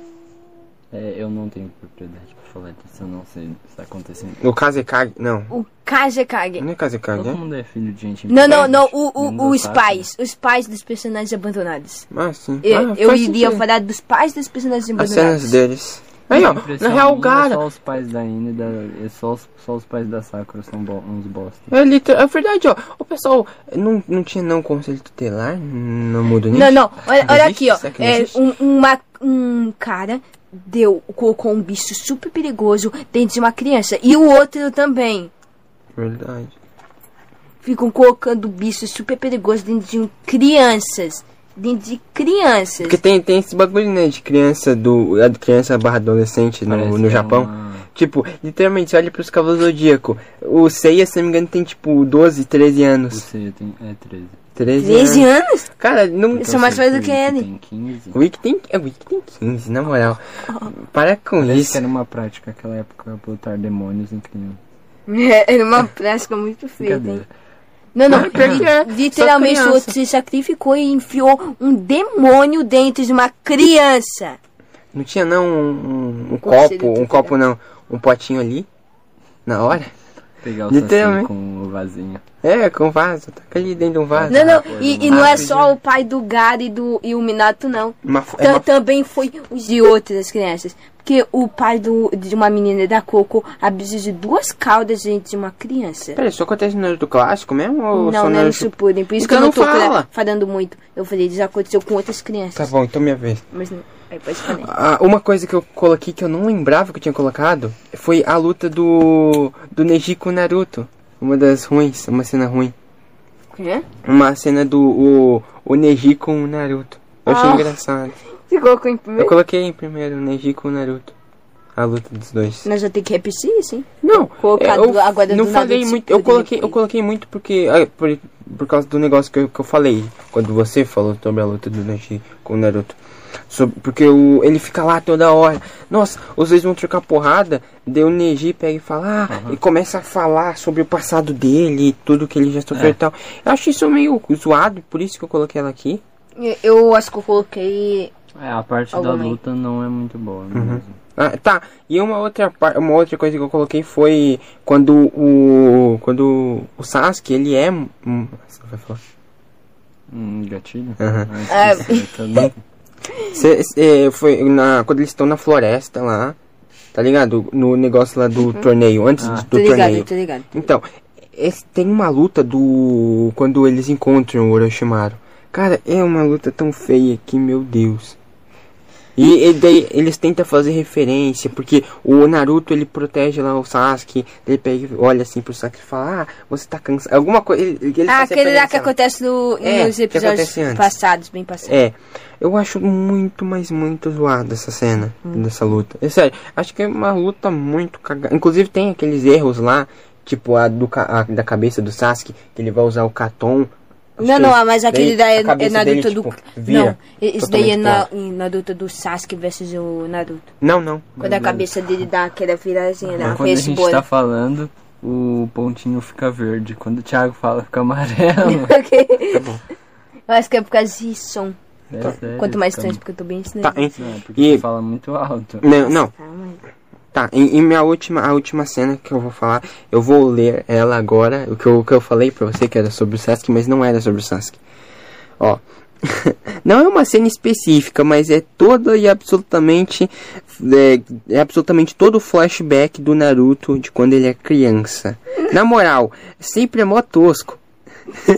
É, eu não tenho propriedade falar disso, eu não sei se tá acontecendo. O Kazekage. Não. O Kazekage. Não é Kazekage, Todo é? mundo é filho de gente Não, não, não. O, o, os pais. Os pais dos personagens abandonados. Ah, sim. Eu, ah, eu iria sentido. falar dos pais dos personagens As abandonados. cenas deles. Aí, ó. Na real, o Gara. Só os pais da Ina e da. é Só os, só os pais da Sakura são bo uns bosta. É, liter- é verdade, ó. O pessoal não, não tinha não conselho tutelar? Não muda nem. Não, não. Olha, olha aqui, ó. Que É, um, uma, um cara deu, colocou um bicho super perigoso dentro de uma criança. E o outro também. Verdade. Ficam colocando bichos super perigosos dentro de um- crianças. Dentro de crianças. Porque tem, tem esse bagulho, né? De criança do. A de criança barra adolescente no, Parece no é Japão. uma- Tipo, literalmente, você olha pros Cavalos do Zodíaco. O Seiya, se não me engano, tem tipo 12, 13 anos. Você tem. É 13. 13, 13 anos? Cara, não. Eu sou mais velho do que ele. Tem 15. O Wiki tem, é, o Wiki tem 15, na moral. Para com Parece isso. que era uma prática naquela época botar demônios em criança. É, Era uma prática muito? Brincadeira. Não, não. Ah, é. Literalmente o outro se sacrificou e enfiou um demônio dentro de uma criança. Não tinha não um, um- um copo, um copo não, um potinho ali? Na hora? Pegar o Literalmente. saci com o vasinho. É, com vaso, taca ali dentro de um vaso. Não, não. E, não e não é só o pai do Gary e, do, e o Minato, não. Uma, é uma- Também foi os de outras crianças. Porque o pai do, de uma menina da Coco abriu de duas caudas dentro de uma criança. Pera, isso acontece no Naruto clássico mesmo? Ou Não, não é no. Shippuden. Por isso Então que eu não tô fala. fala- falando muito. Eu falei, isso aconteceu com outras crianças. Tá bom, então minha vez. Mas não. Aí pode falar. Ah, uma coisa que eu coloquei que eu não lembrava que eu tinha colocado foi a luta do do Neji com o Naruto. Uma das ruins, uma cena ruim. Quê? Uma cena do o, o Neji com o Naruto. Eu achei Ah. engraçado. Você colocou em Eu primeiro? coloquei em primeiro o Neji com o Naruto. A luta dos dois. Nós vamos ter que repetir isso, hein? Não, Colocar eu do- agora não do falei Naruto muito. Eu coloquei, eu coloquei muito porque ah, por, por causa do negócio que eu, que eu falei quando você falou sobre a luta do Neji com o Naruto. Sobre- porque o, ele fica lá toda hora. Nossa, os dois vão trocar porrada. O Neji pega e fala, ah, e começa a falar sobre o passado dele e tudo que ele já sofreu É. e tal. Eu acho isso meio zoado, por isso que eu coloquei ela aqui. Eu- acho que eu coloquei. É, a parte da aí. luta não é muito boa. Uhum. mesmo. Ah, tá. E uma outra uma outra coisa que eu coloquei foi quando o quando o Sasuke, ele é hum, você vai falar. Hum, gatilho? Aham. Ah, esqueci, tá. Cê- cê- foi na quando eles estão na floresta lá, tá ligado? No negócio lá do torneio, antes Ah. do Tô ligado, torneio. tô ligado. Então, esse- tem uma luta do quando eles encontram o Orochimaru. Cara, é uma luta tão feia que, meu Deus. E, daí eles tentam fazer referência, porque o Naruto ele protege lá o Sasuke, ele pega, olha assim pro Sasuke e fala, ah, você tá cansado. Alguma coisa. Ele, ele Ah, aquele lá que acontece no, É, nos episódios passados, bem passados. É, eu acho muito, mas muito zoado essa cena, dessa luta. É sério, acho que é uma luta muito cagada. Inclusive tem aqueles erros lá, tipo a, do, a da cabeça do Sasuke, que ele vai usar o Katon. Não, não, mas aquele daí é, na dele, luta do. tipo, Não, isso daí é na, na luta do Sasuke versus o Naruto. Não, não. Quando a cabeça dele dá aquela viradinha na Mas quando a gente cebola. tá falando, o pontinho fica verde. Quando o Thiago fala, fica amarelo. Tá bom. Eu acho que é por causa de som. É sério, Quanto mais distante, porque eu tô bem distante. Tá? Não, é porque E- você fala muito alto. Não, não. Tá. Tá, em, em minha última, a última cena que eu vou falar, eu vou ler ela agora, o que eu, o que eu falei pra você que era sobre o Sasuke, mas não era sobre o Sasuke. Ó, não é uma cena específica, mas é toda e absolutamente, é, é absolutamente todo o flashback do Naruto de quando ele é criança. Na moral, sempre é mó tosco.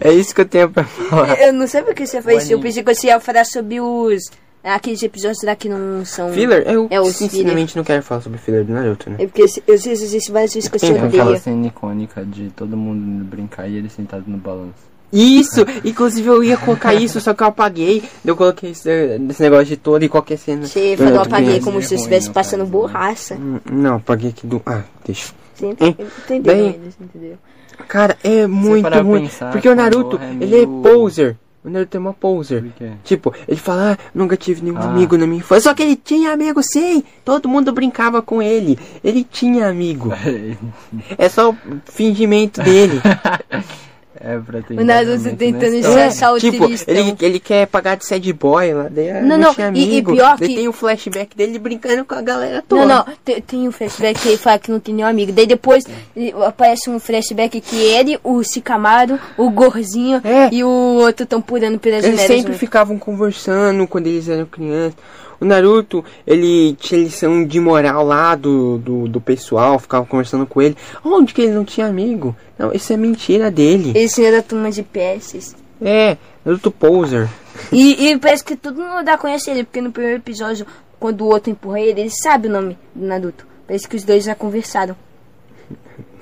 é isso que eu tenho pra falar. Eu não sei porque você fez isso. Eu pensei que você ia falar sobre os. Aqueles episódios lá que não são. Filler? Eu É, os sinceramente não quero falar sobre filler do Naruto, né? É porque eu eu sei existe várias vezes que você Tem Aquela cena icônica de todo mundo brincar e ele sentado no balanço. Isso! Inclusive eu ia colocar isso, só que eu apaguei. Eu coloquei esse, esse negócio de todo e qualquer cena. Você falou Naruto apaguei como é se eu estivesse passando caso, né? borracha. Hum, Não, apaguei aqui do. Ah, deixa. Você entendeu? Daí- eles, entendeu? Cara, é muito ruim. pensar, porque o Naruto, é ele é meio- poser. Naruto é uma poser. Quê? Tipo, ele fala, ah, nunca tive nenhum Ah. amigo na minha infância. Só que ele tinha amigo, sim. Todo mundo brincava com ele. Ele tinha amigo. É só o fingimento dele. é pra ter O Naruto engajamento tentando achar o tipo, ele, ele quer pagar de sad boy lá. Daí, ah, Não, não, e- e pior daí que- tem o flashback dele brincando com a galera toda. Não, não, tem, tem um flashback que ele fala que não tem nenhum amigo. Daí depois ele- aparece um flashback que ele, o Sicamaro, o Gorzinho É. e o outro estão pulando pelas Eles janelas. sempre né? ficavam conversando quando eles eram crianças. O Naruto, ele tinha lição de moral lá do, do, do pessoal, ficava conversando com ele. Onde que ele não tinha amigo? Não, isso é mentira dele. Esse é da turma de PS. É, Naruto Poser. E, e parece que todo mundo dá conhece ele, porque no primeiro episódio, quando o outro empurra ele, ele sabe o nome do Naruto. Parece que os dois já conversaram.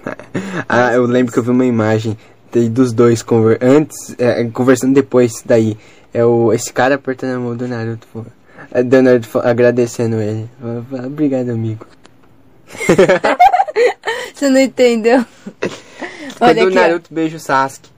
Ah, eu lembro que eu vi uma imagem dos dois conver antes, é, conversando depois daí. É o, esse cara apertando a mão do Naruto, pô. É, do Naruto fa- agradecendo ele. Fala, "Ah, Obrigado, amigo. Você não entendeu? Quando Olha o aqui, ó. Naruto beija o Sasuke.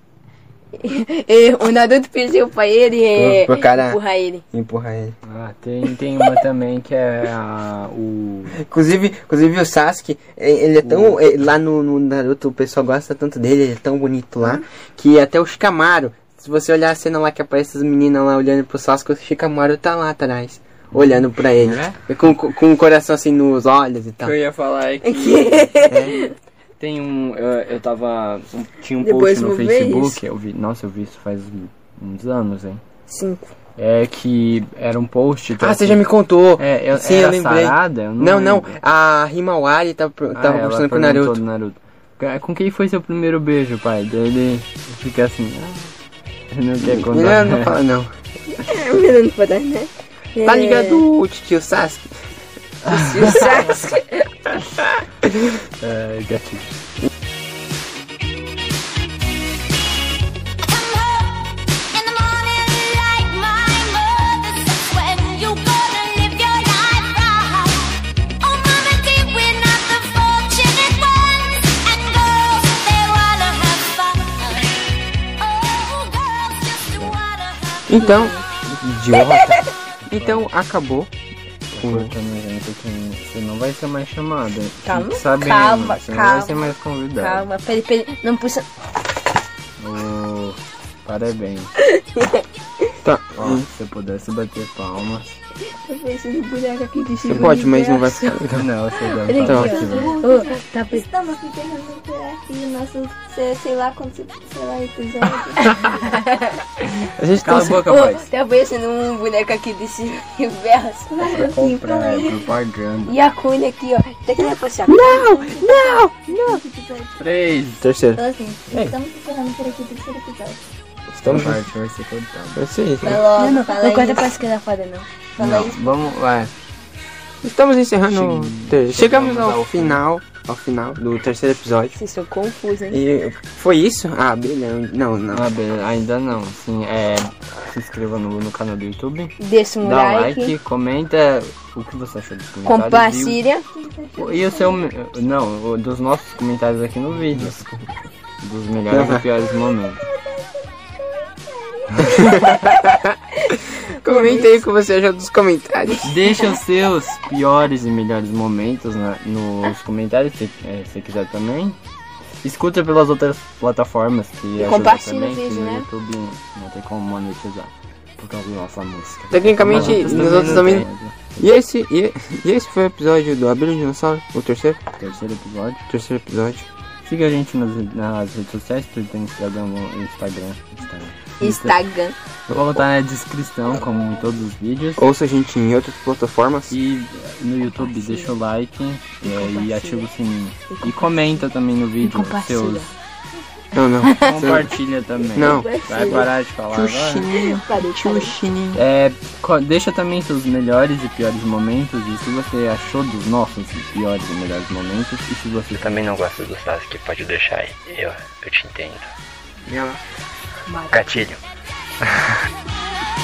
E o Naruto pediu pra ele é, cara- empurrar ele. Empurrar ele. Ah, tem, tem uma também que é a, o... Inclusive, inclusive o Sasuke, ele é tão. é, lá no, no Naruto o pessoal gosta tanto dele, ele é tão bonito lá, que até o Shikamaru, se você olhar a cena lá que aparece as meninas lá olhando pro Sasuke, o Shikamaru tá lá atrás, olhando pra ele. É? Com, com, o coração assim nos olhos e tal. que eu ia falar é que É. tem um... Eu, eu tava... um- Tinha um Depois post no Facebook, eu vi... Nossa, eu vi isso faz uns anos, hein? Cinco. É que era um post... tipo Ah, você assim, já me contou. É, eu, Sim, eu lembrei. sarada? Eu Não, não, lembro. a Himawari tava, Ah, tava ela conversando com o perguntou Naruto. do Naruto. "Com- Com quem foi seu primeiro beijo, pai? Daí ele fica assim... Ah, não quer contar. Não, não fala não. Mirando pra dar, né? Tá ligado o tio Sasuke? O Sasuke. É, gatilho. Have Então, idiota. Então, acabou. Gente aqui, você não vai ser mais chamado. hein? Calma, sabendo, calma, você não calma. vai ser mais convidado. Calma, peraí, peraí. Não puxa. Ô, parabéns. Tá. Ó, hum, se eu pudesse bater palmas. Eu pensei no boneco aqui de Você pode, mas não vai ficar. Não, você dá Peraí, palmas Tá. tá pensando. Estamos por aqui, nosso, sei, sei lá quanto, sei lá, episódio. A gente Cala a tá. boca, Ô, pai. tá parecendo um boneco aqui desse universo. Pra comprar, é propaganda. E a Cunha aqui, ó. Daqui vai puxar. Não, não. Três. Terceiro. Então, assim, estamos ficando por aqui, terceiro episódio. Estamos. parte vai ser sei. Vai logo, Não, não, fala não isso. pra esquerda não. Fala Não, isso. vamos, vai. Estamos encerrando. o Chegamos chegamos ao ao final. Ao final do terceiro episódio. Vocês são confusos, hein? E foi isso? Ah, beleza. Não, não. Ah, beleza. Ainda não. Sim, é. Se inscreva no, no canal do YouTube. Deixa um Dá like. like, comenta o que você achou dos comentários. Compartilha. E, o- e o seu. Não, dos nossos comentários aqui no vídeo. Dos melhores e piores momentos. Comenta aí o que você achou dos comentários. Deixa os seus piores e melhores momentos na- nos comentários, se é, se quiser também. escuta pelas outras plataformas que ajuda compartilha também, o vídeo, né? YouTube não tem como monetizar. Por causa da nossa música. Tecnicamente, nos outros também. tem, né? E esse, e, e esse foi o episódio do Abelha Dinossauro? O terceiro? Terceiro episódio. Terceiro episódio. Siga a gente nas, nas redes sociais, Twitter, Instagram, Instagram. Instagram. Instagram. Eu vou botar na descrição, como em todos os vídeos. Ouça a gente em outras plataformas. E no YouTube deixa o like é, e ativa o sininho. E comenta também no vídeo seus. Não, não. Compartilha também. Não. Vai parar de falar agora. Parei. Xuxininho. É, deixa também seus melhores e piores momentos e se você achou dos nossos piores e melhores momentos e se você Também não gosta do Sasuke, pode deixar aí. Eu, eu te entendo. E ela. Gatilho.